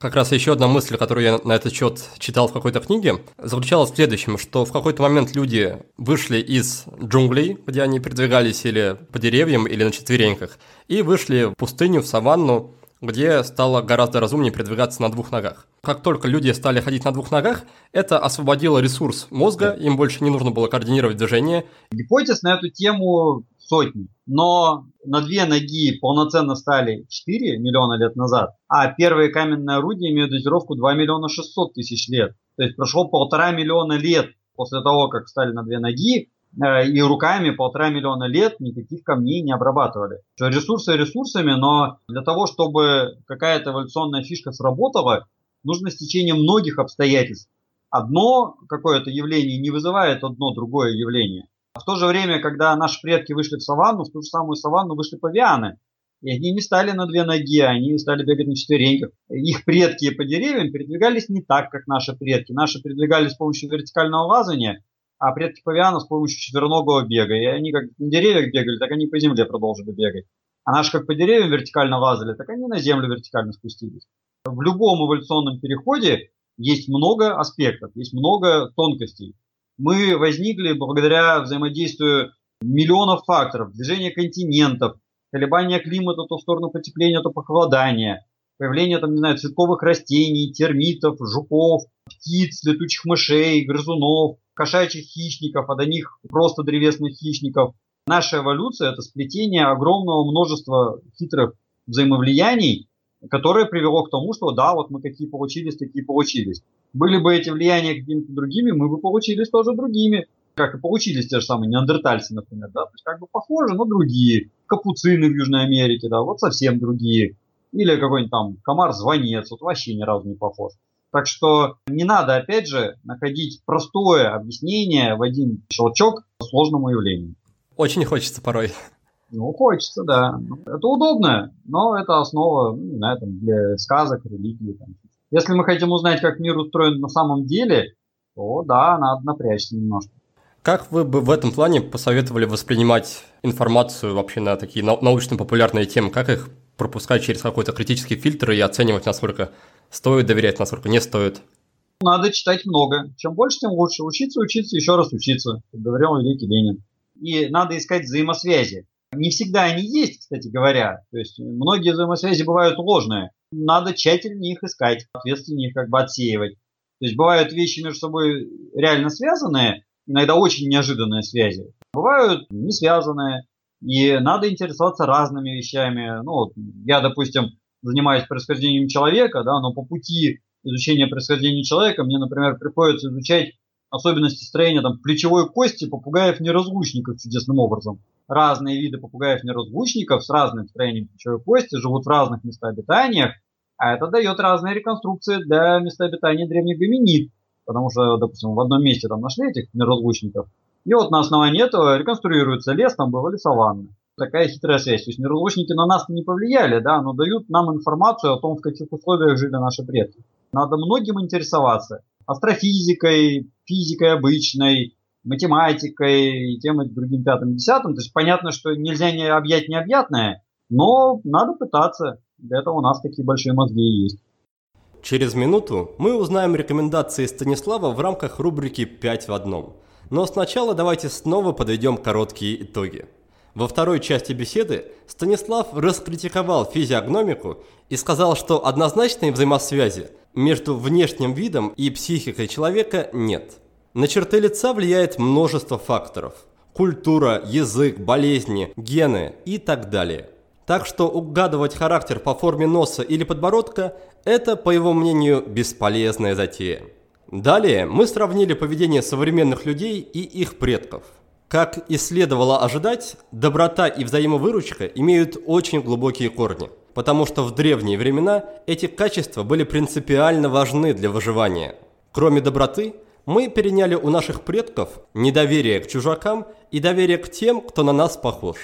Как раз еще одна мысль, которую я на этот счет читал в какой-то книге, заключалась в следующем, что в какой-то момент люди вышли из джунглей, где они передвигались или по деревьям, или на четвереньках, и вышли в пустыню, в саванну, где стало гораздо разумнее передвигаться на двух ногах. Как только люди стали ходить на двух ногах, это освободило ресурс мозга, им больше не нужно было координировать движение. Гипотез на эту тему сотни. Но на две ноги полноценно стали 4 миллиона лет назад, а первые каменные орудия имеют датировку 2 миллиона 600 тысяч лет. То есть прошло полтора миллиона лет после того, как стали на две ноги, э, и руками полтора миллиона лет никаких камней не обрабатывали. Ресурсы ресурсами, но для того, чтобы какая-то эволюционная фишка сработала, нужно стечение многих обстоятельств. Одно какое-то явление не вызывает одно другое явление. А в то же время, когда наши предки вышли в саванну, в ту же самую саванну вышли павианы. И они не стали на две ноги, они стали бегать на четвереньках. Их предки по деревьям передвигались не так, как наши предки. Наши передвигались с помощью вертикального лазания, а предки павианов с помощью четвероногого бега. И они как на деревьях бегали, так они по земле продолжили бегать. А наши как по деревьям вертикально лазали, так они на землю вертикально спустились. В любом эволюционном переходе есть много аспектов, есть много тонкостей мы возникли благодаря взаимодействию миллионов факторов, движения континентов, колебания климата то в сторону потепления, то похолодания, появление там, не знаю, цветковых растений, термитов, жуков, птиц, летучих мышей, грызунов, кошачьих хищников, а до них просто древесных хищников. Наша эволюция – это сплетение огромного множества хитрых взаимовлияний, которое привело к тому, что да, вот мы какие получились, такие получились. Были бы эти влияния какими-то другими, мы бы получились тоже другими. Как и получились те же самые неандертальцы, например, да, то есть как бы похожи, но другие. Капуцины в Южной Америке, да, вот совсем другие. Или какой-нибудь там комар-звонец, вот вообще ни разу не похож. Так что не надо, опять же, находить простое объяснение в один щелчок сложному явлению. Очень хочется порой. Ну, хочется, да. Это удобно, но это основа, ну, не знаю, там, для сказок, религии, там, если мы хотим узнать, как мир устроен на самом деле, то да, надо напрячься немножко. Как вы бы в этом плане посоветовали воспринимать информацию вообще на такие научно-популярные темы? Как их пропускать через какой-то критический фильтр и оценивать, насколько стоит доверять, насколько не стоит? Надо читать много. Чем больше, тем лучше. Учиться, учиться, еще раз учиться, как говорил великий Ленин. И надо искать взаимосвязи. Не всегда они есть, кстати говоря. То есть многие взаимосвязи бывают ложные надо тщательнее их искать, ответственнее их как бы отсеивать. То есть бывают вещи между собой реально связанные, иногда очень неожиданные связи. Бывают не связанные, и надо интересоваться разными вещами. Ну, вот я, допустим, занимаюсь происхождением человека, да, но по пути изучения происхождения человека мне, например, приходится изучать особенности строения там, плечевой кости попугаев-неразлучников чудесным образом. Разные виды попугаев-неразлучников с разным строением плечевой кости живут в разных местах обитания, а это дает разные реконструкции для места обитания древних гоминид, потому что, допустим, в одном месте там нашли этих неразлучников, и вот на основании этого реконструируется лес, там была лесованна. Такая хитрая связь. То есть неразлучники на нас не повлияли, да, но дают нам информацию о том, в каких условиях жили наши предки. Надо многим интересоваться. Астрофизикой, физикой обычной, математикой и тем и другим пятым десятым. То есть понятно, что нельзя не объять необъятное, но надо пытаться. Для этого у нас такие большие мозги и есть. Через минуту мы узнаем рекомендации Станислава в рамках рубрики «5 в одном». Но сначала давайте снова подведем короткие итоги. Во второй части беседы Станислав раскритиковал физиогномику и сказал, что однозначной взаимосвязи между внешним видом и психикой человека нет. На черты лица влияет множество факторов. Культура, язык, болезни, гены и так далее. Так что угадывать характер по форме носа или подбородка – это, по его мнению, бесполезная затея. Далее мы сравнили поведение современных людей и их предков. Как и следовало ожидать, доброта и взаимовыручка имеют очень глубокие корни, потому что в древние времена эти качества были принципиально важны для выживания. Кроме доброты, мы переняли у наших предков недоверие к чужакам и доверие к тем, кто на нас похож.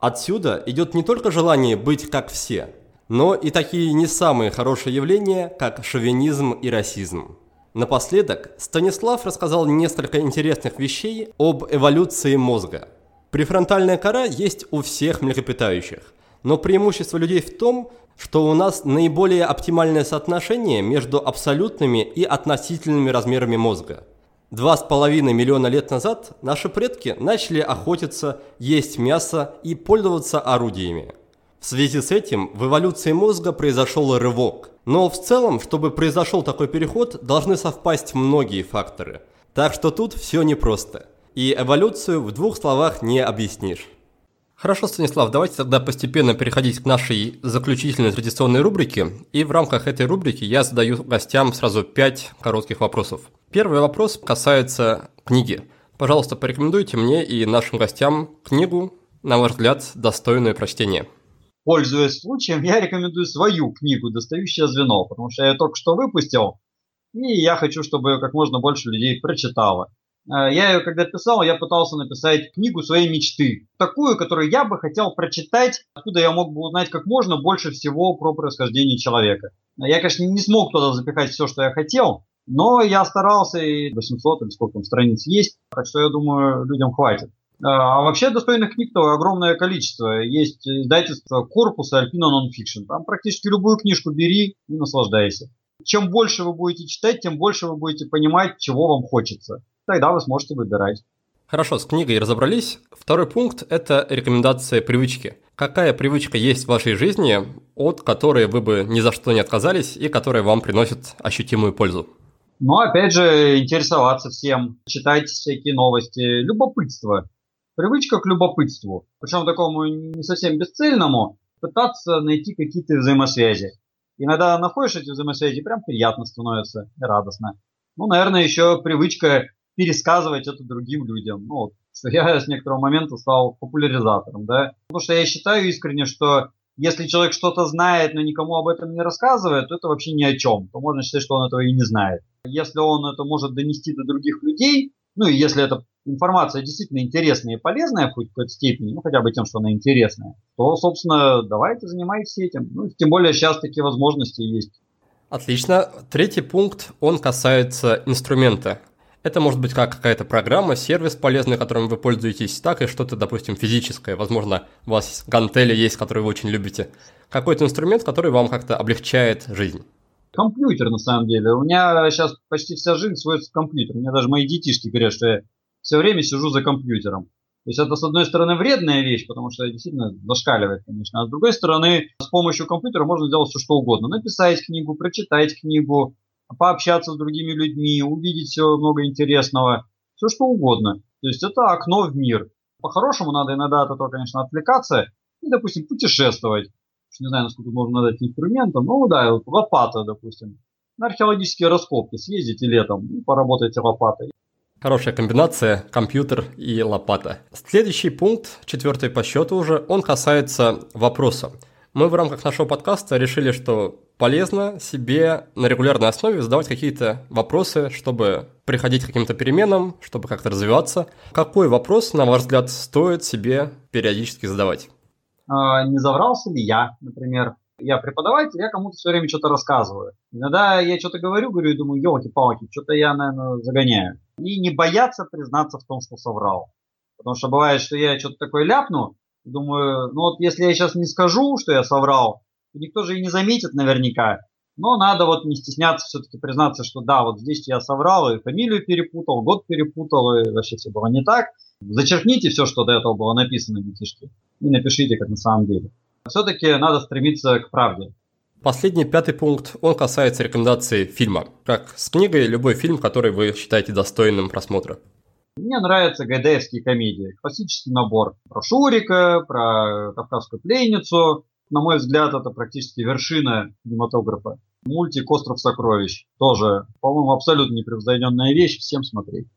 Отсюда идет не только желание быть как все, но и такие не самые хорошие явления, как шовинизм и расизм. Напоследок, Станислав рассказал несколько интересных вещей об эволюции мозга. Префронтальная кора есть у всех млекопитающих, но преимущество людей в том, что у нас наиболее оптимальное соотношение между абсолютными и относительными размерами мозга. Два с половиной миллиона лет назад наши предки начали охотиться, есть мясо и пользоваться орудиями. В связи с этим в эволюции мозга произошел рывок. Но в целом, чтобы произошел такой переход, должны совпасть многие факторы. Так что тут все непросто. И эволюцию в двух словах не объяснишь. Хорошо, Станислав, давайте тогда постепенно переходить к нашей заключительной традиционной рубрике. И в рамках этой рубрики я задаю гостям сразу пять коротких вопросов. Первый вопрос касается книги. Пожалуйста, порекомендуйте мне и нашим гостям книгу, на ваш взгляд, достойное прочтения пользуясь случаем, я рекомендую свою книгу «Достающее звено», потому что я ее только что выпустил, и я хочу, чтобы как можно больше людей прочитало. Э, я ее когда писал, я пытался написать книгу своей мечты. Такую, которую я бы хотел прочитать, откуда я мог бы узнать как можно больше всего про происхождение человека. Я, конечно, не смог туда запихать все, что я хотел, но я старался, и 800 или сколько там страниц есть, так что я думаю, людям хватит. А вообще достойных книг-то огромное количество. Есть издательство корпуса Alpina Nonfiction. Там практически любую книжку бери и наслаждайся. Чем больше вы будете читать, тем больше вы будете понимать, чего вам хочется. Тогда вы сможете выбирать. Хорошо, с книгой разобрались. Второй пункт – это рекомендация привычки. Какая привычка есть в вашей жизни, от которой вы бы ни за что не отказались и которая вам приносит ощутимую пользу? Ну, опять же, интересоваться всем, читать всякие новости, любопытство привычка к любопытству, причем такому не совсем бесцельному, пытаться найти какие-то взаимосвязи. Иногда находишь эти взаимосвязи, прям приятно становится и радостно. Ну, наверное, еще привычка пересказывать это другим людям. Ну, вот, что я с некоторого момента стал популяризатором, да. Потому что я считаю искренне, что если человек что-то знает, но никому об этом не рассказывает, то это вообще ни о чем. То можно считать, что он этого и не знает. Если он это может донести до других людей, ну и если эта информация действительно интересная и полезная в какой-то степени, ну хотя бы тем, что она интересная, то, собственно, давайте занимайтесь этим. Ну, тем более сейчас такие возможности есть. Отлично. Третий пункт, он касается инструмента. Это может быть как какая-то программа, сервис полезный, которым вы пользуетесь, так и что-то, допустим, физическое. Возможно, у вас гантели есть, которые вы очень любите. Какой-то инструмент, который вам как-то облегчает жизнь компьютер, на самом деле. У меня сейчас почти вся жизнь сводится к компьютеру. У меня даже мои детишки говорят, что я все время сижу за компьютером. То есть это, с одной стороны, вредная вещь, потому что действительно зашкаливает, конечно. А с другой стороны, с помощью компьютера можно сделать все, что угодно. Написать книгу, прочитать книгу, пообщаться с другими людьми, увидеть все много интересного. все что угодно. То есть это окно в мир. По-хорошему надо иногда от этого, конечно, отвлекаться и, допустим, путешествовать. Не знаю, насколько можно дать инструментом, ну да, вот лопата, допустим. На археологические раскопки съездите летом и поработайте лопатой. Хорошая комбинация компьютер и лопата. Следующий пункт, четвертый по счету уже, он касается вопроса. Мы в рамках нашего подкаста решили, что полезно себе на регулярной основе задавать какие-то вопросы, чтобы приходить к каким-то переменам, чтобы как-то развиваться. Какой вопрос, на ваш взгляд, стоит себе периодически задавать? А, не заврался ли я, например? Я преподаватель, я кому-то все время что-то рассказываю. Иногда я что-то говорю, говорю и думаю, елки-палки, что-то я, наверное, загоняю. И не бояться признаться в том, что соврал. Потому что бывает, что я что-то такое ляпну, думаю, ну вот если я сейчас не скажу, что я соврал, то никто же и не заметит наверняка. Но надо вот не стесняться все-таки признаться, что да, вот здесь я соврал, и фамилию перепутал, год перепутал, и вообще все было не так. Зачеркните все, что до этого было написано, детишки, и напишите, как на самом деле. Все-таки надо стремиться к правде. Последний, пятый пункт, он касается рекомендаций фильма. Как с книгой, любой фильм, который вы считаете достойным просмотра. Мне нравятся гайдаевские комедии. Классический набор про Шурика, про Кавказскую пленницу. На мой взгляд, это практически вершина кинематографа. Мультик «Остров сокровищ». Тоже, по-моему, абсолютно непревзойденная вещь. Всем смотреть.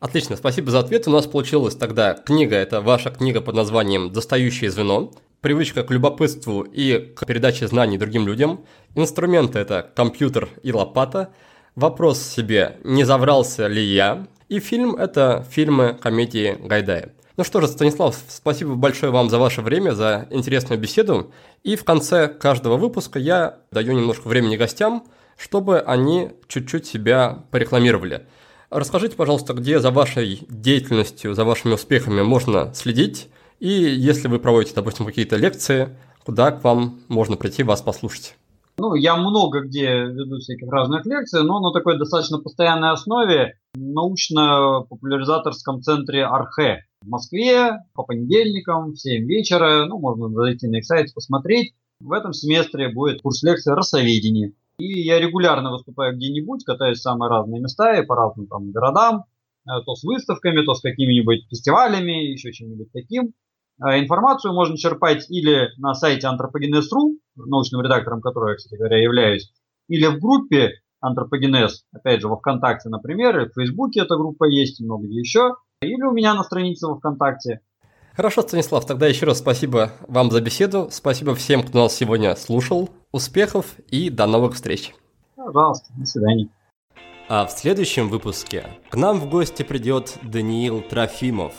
Отлично, спасибо за ответ. У нас получилась тогда книга, это ваша книга под названием «Достающее звено». Привычка к любопытству и к передаче знаний другим людям. Инструменты – это компьютер и лопата. Вопрос себе, не заврался ли я? И фильм – это фильмы комедии Гайдая. Ну что же, Станислав, спасибо большое вам за ваше время, за интересную беседу. И в конце каждого выпуска я даю немножко времени гостям, чтобы они чуть-чуть себя порекламировали. Расскажите, пожалуйста, где за вашей деятельностью, за вашими успехами можно следить, и если вы проводите, допустим, какие-то лекции, куда к вам можно прийти вас послушать? Ну, я много где веду всяких разных лекций, но на такой достаточно постоянной основе в научно-популяризаторском центре Архе в Москве по понедельникам в 7 вечера. Ну, можно зайти на их сайт, посмотреть. В этом семестре будет курс лекций «Росоведение». И я регулярно выступаю где-нибудь, катаюсь в самые разные места и по разным там городам, э, то с выставками, то с какими-нибудь фестивалями, еще чем-нибудь таким. Э, информацию можно черпать или на сайте anthropogenes.ru, научным редактором которого я, кстати говоря, являюсь, или в группе Антропогенез, опять же, во ВКонтакте, например, в Фейсбуке эта группа есть, и много где еще, или у меня на странице во ВКонтакте. Хорошо, Станислав, тогда еще раз спасибо вам за беседу, спасибо всем, кто нас сегодня слушал, успехов и до новых встреч. Пожалуйста, до свидания. А в следующем выпуске к нам в гости придет Даниил Трофимов,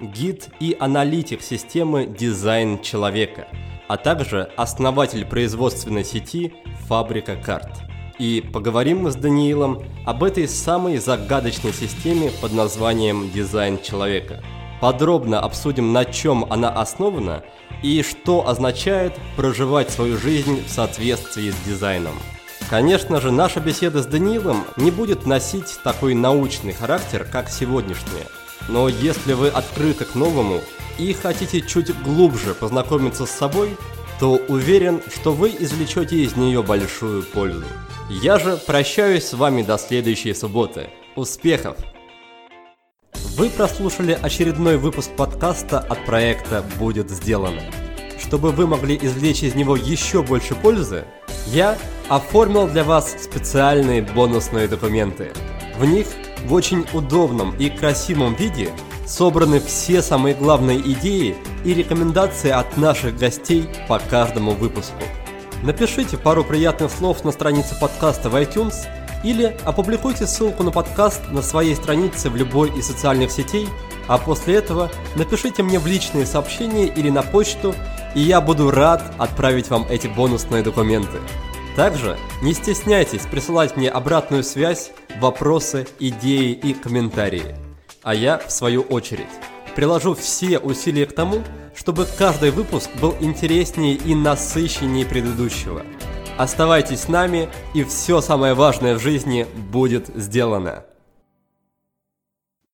гид и аналитик системы «Дизайн человека», а также основатель производственной сети «Фабрика карт». И поговорим мы с Даниилом об этой самой загадочной системе под названием «Дизайн человека», Подробно обсудим, на чем она основана и что означает проживать свою жизнь в соответствии с дизайном. Конечно же, наша беседа с Данилом не будет носить такой научный характер, как сегодняшняя. Но если вы открыты к новому и хотите чуть глубже познакомиться с собой, то уверен, что вы извлечете из нее большую пользу. Я же прощаюсь с вами до следующей субботы. Успехов! Вы прослушали очередной выпуск подкаста от проекта «Будет сделано». Чтобы вы могли извлечь из него еще больше пользы, я оформил для вас специальные бонусные документы. В них в очень удобном и красивом виде собраны все самые главные идеи и рекомендации от наших гостей по каждому выпуску. Напишите пару приятных слов на странице подкаста в iTunes – или опубликуйте ссылку на подкаст на своей странице в любой из социальных сетей, а после этого напишите мне в личные сообщения или на почту, и я буду рад отправить вам эти бонусные документы. Также не стесняйтесь присылать мне обратную связь, вопросы, идеи и комментарии. А я, в свою очередь, приложу все усилия к тому, чтобы каждый выпуск был интереснее и насыщеннее предыдущего – Оставайтесь с нами, и все самое важное в жизни будет сделано.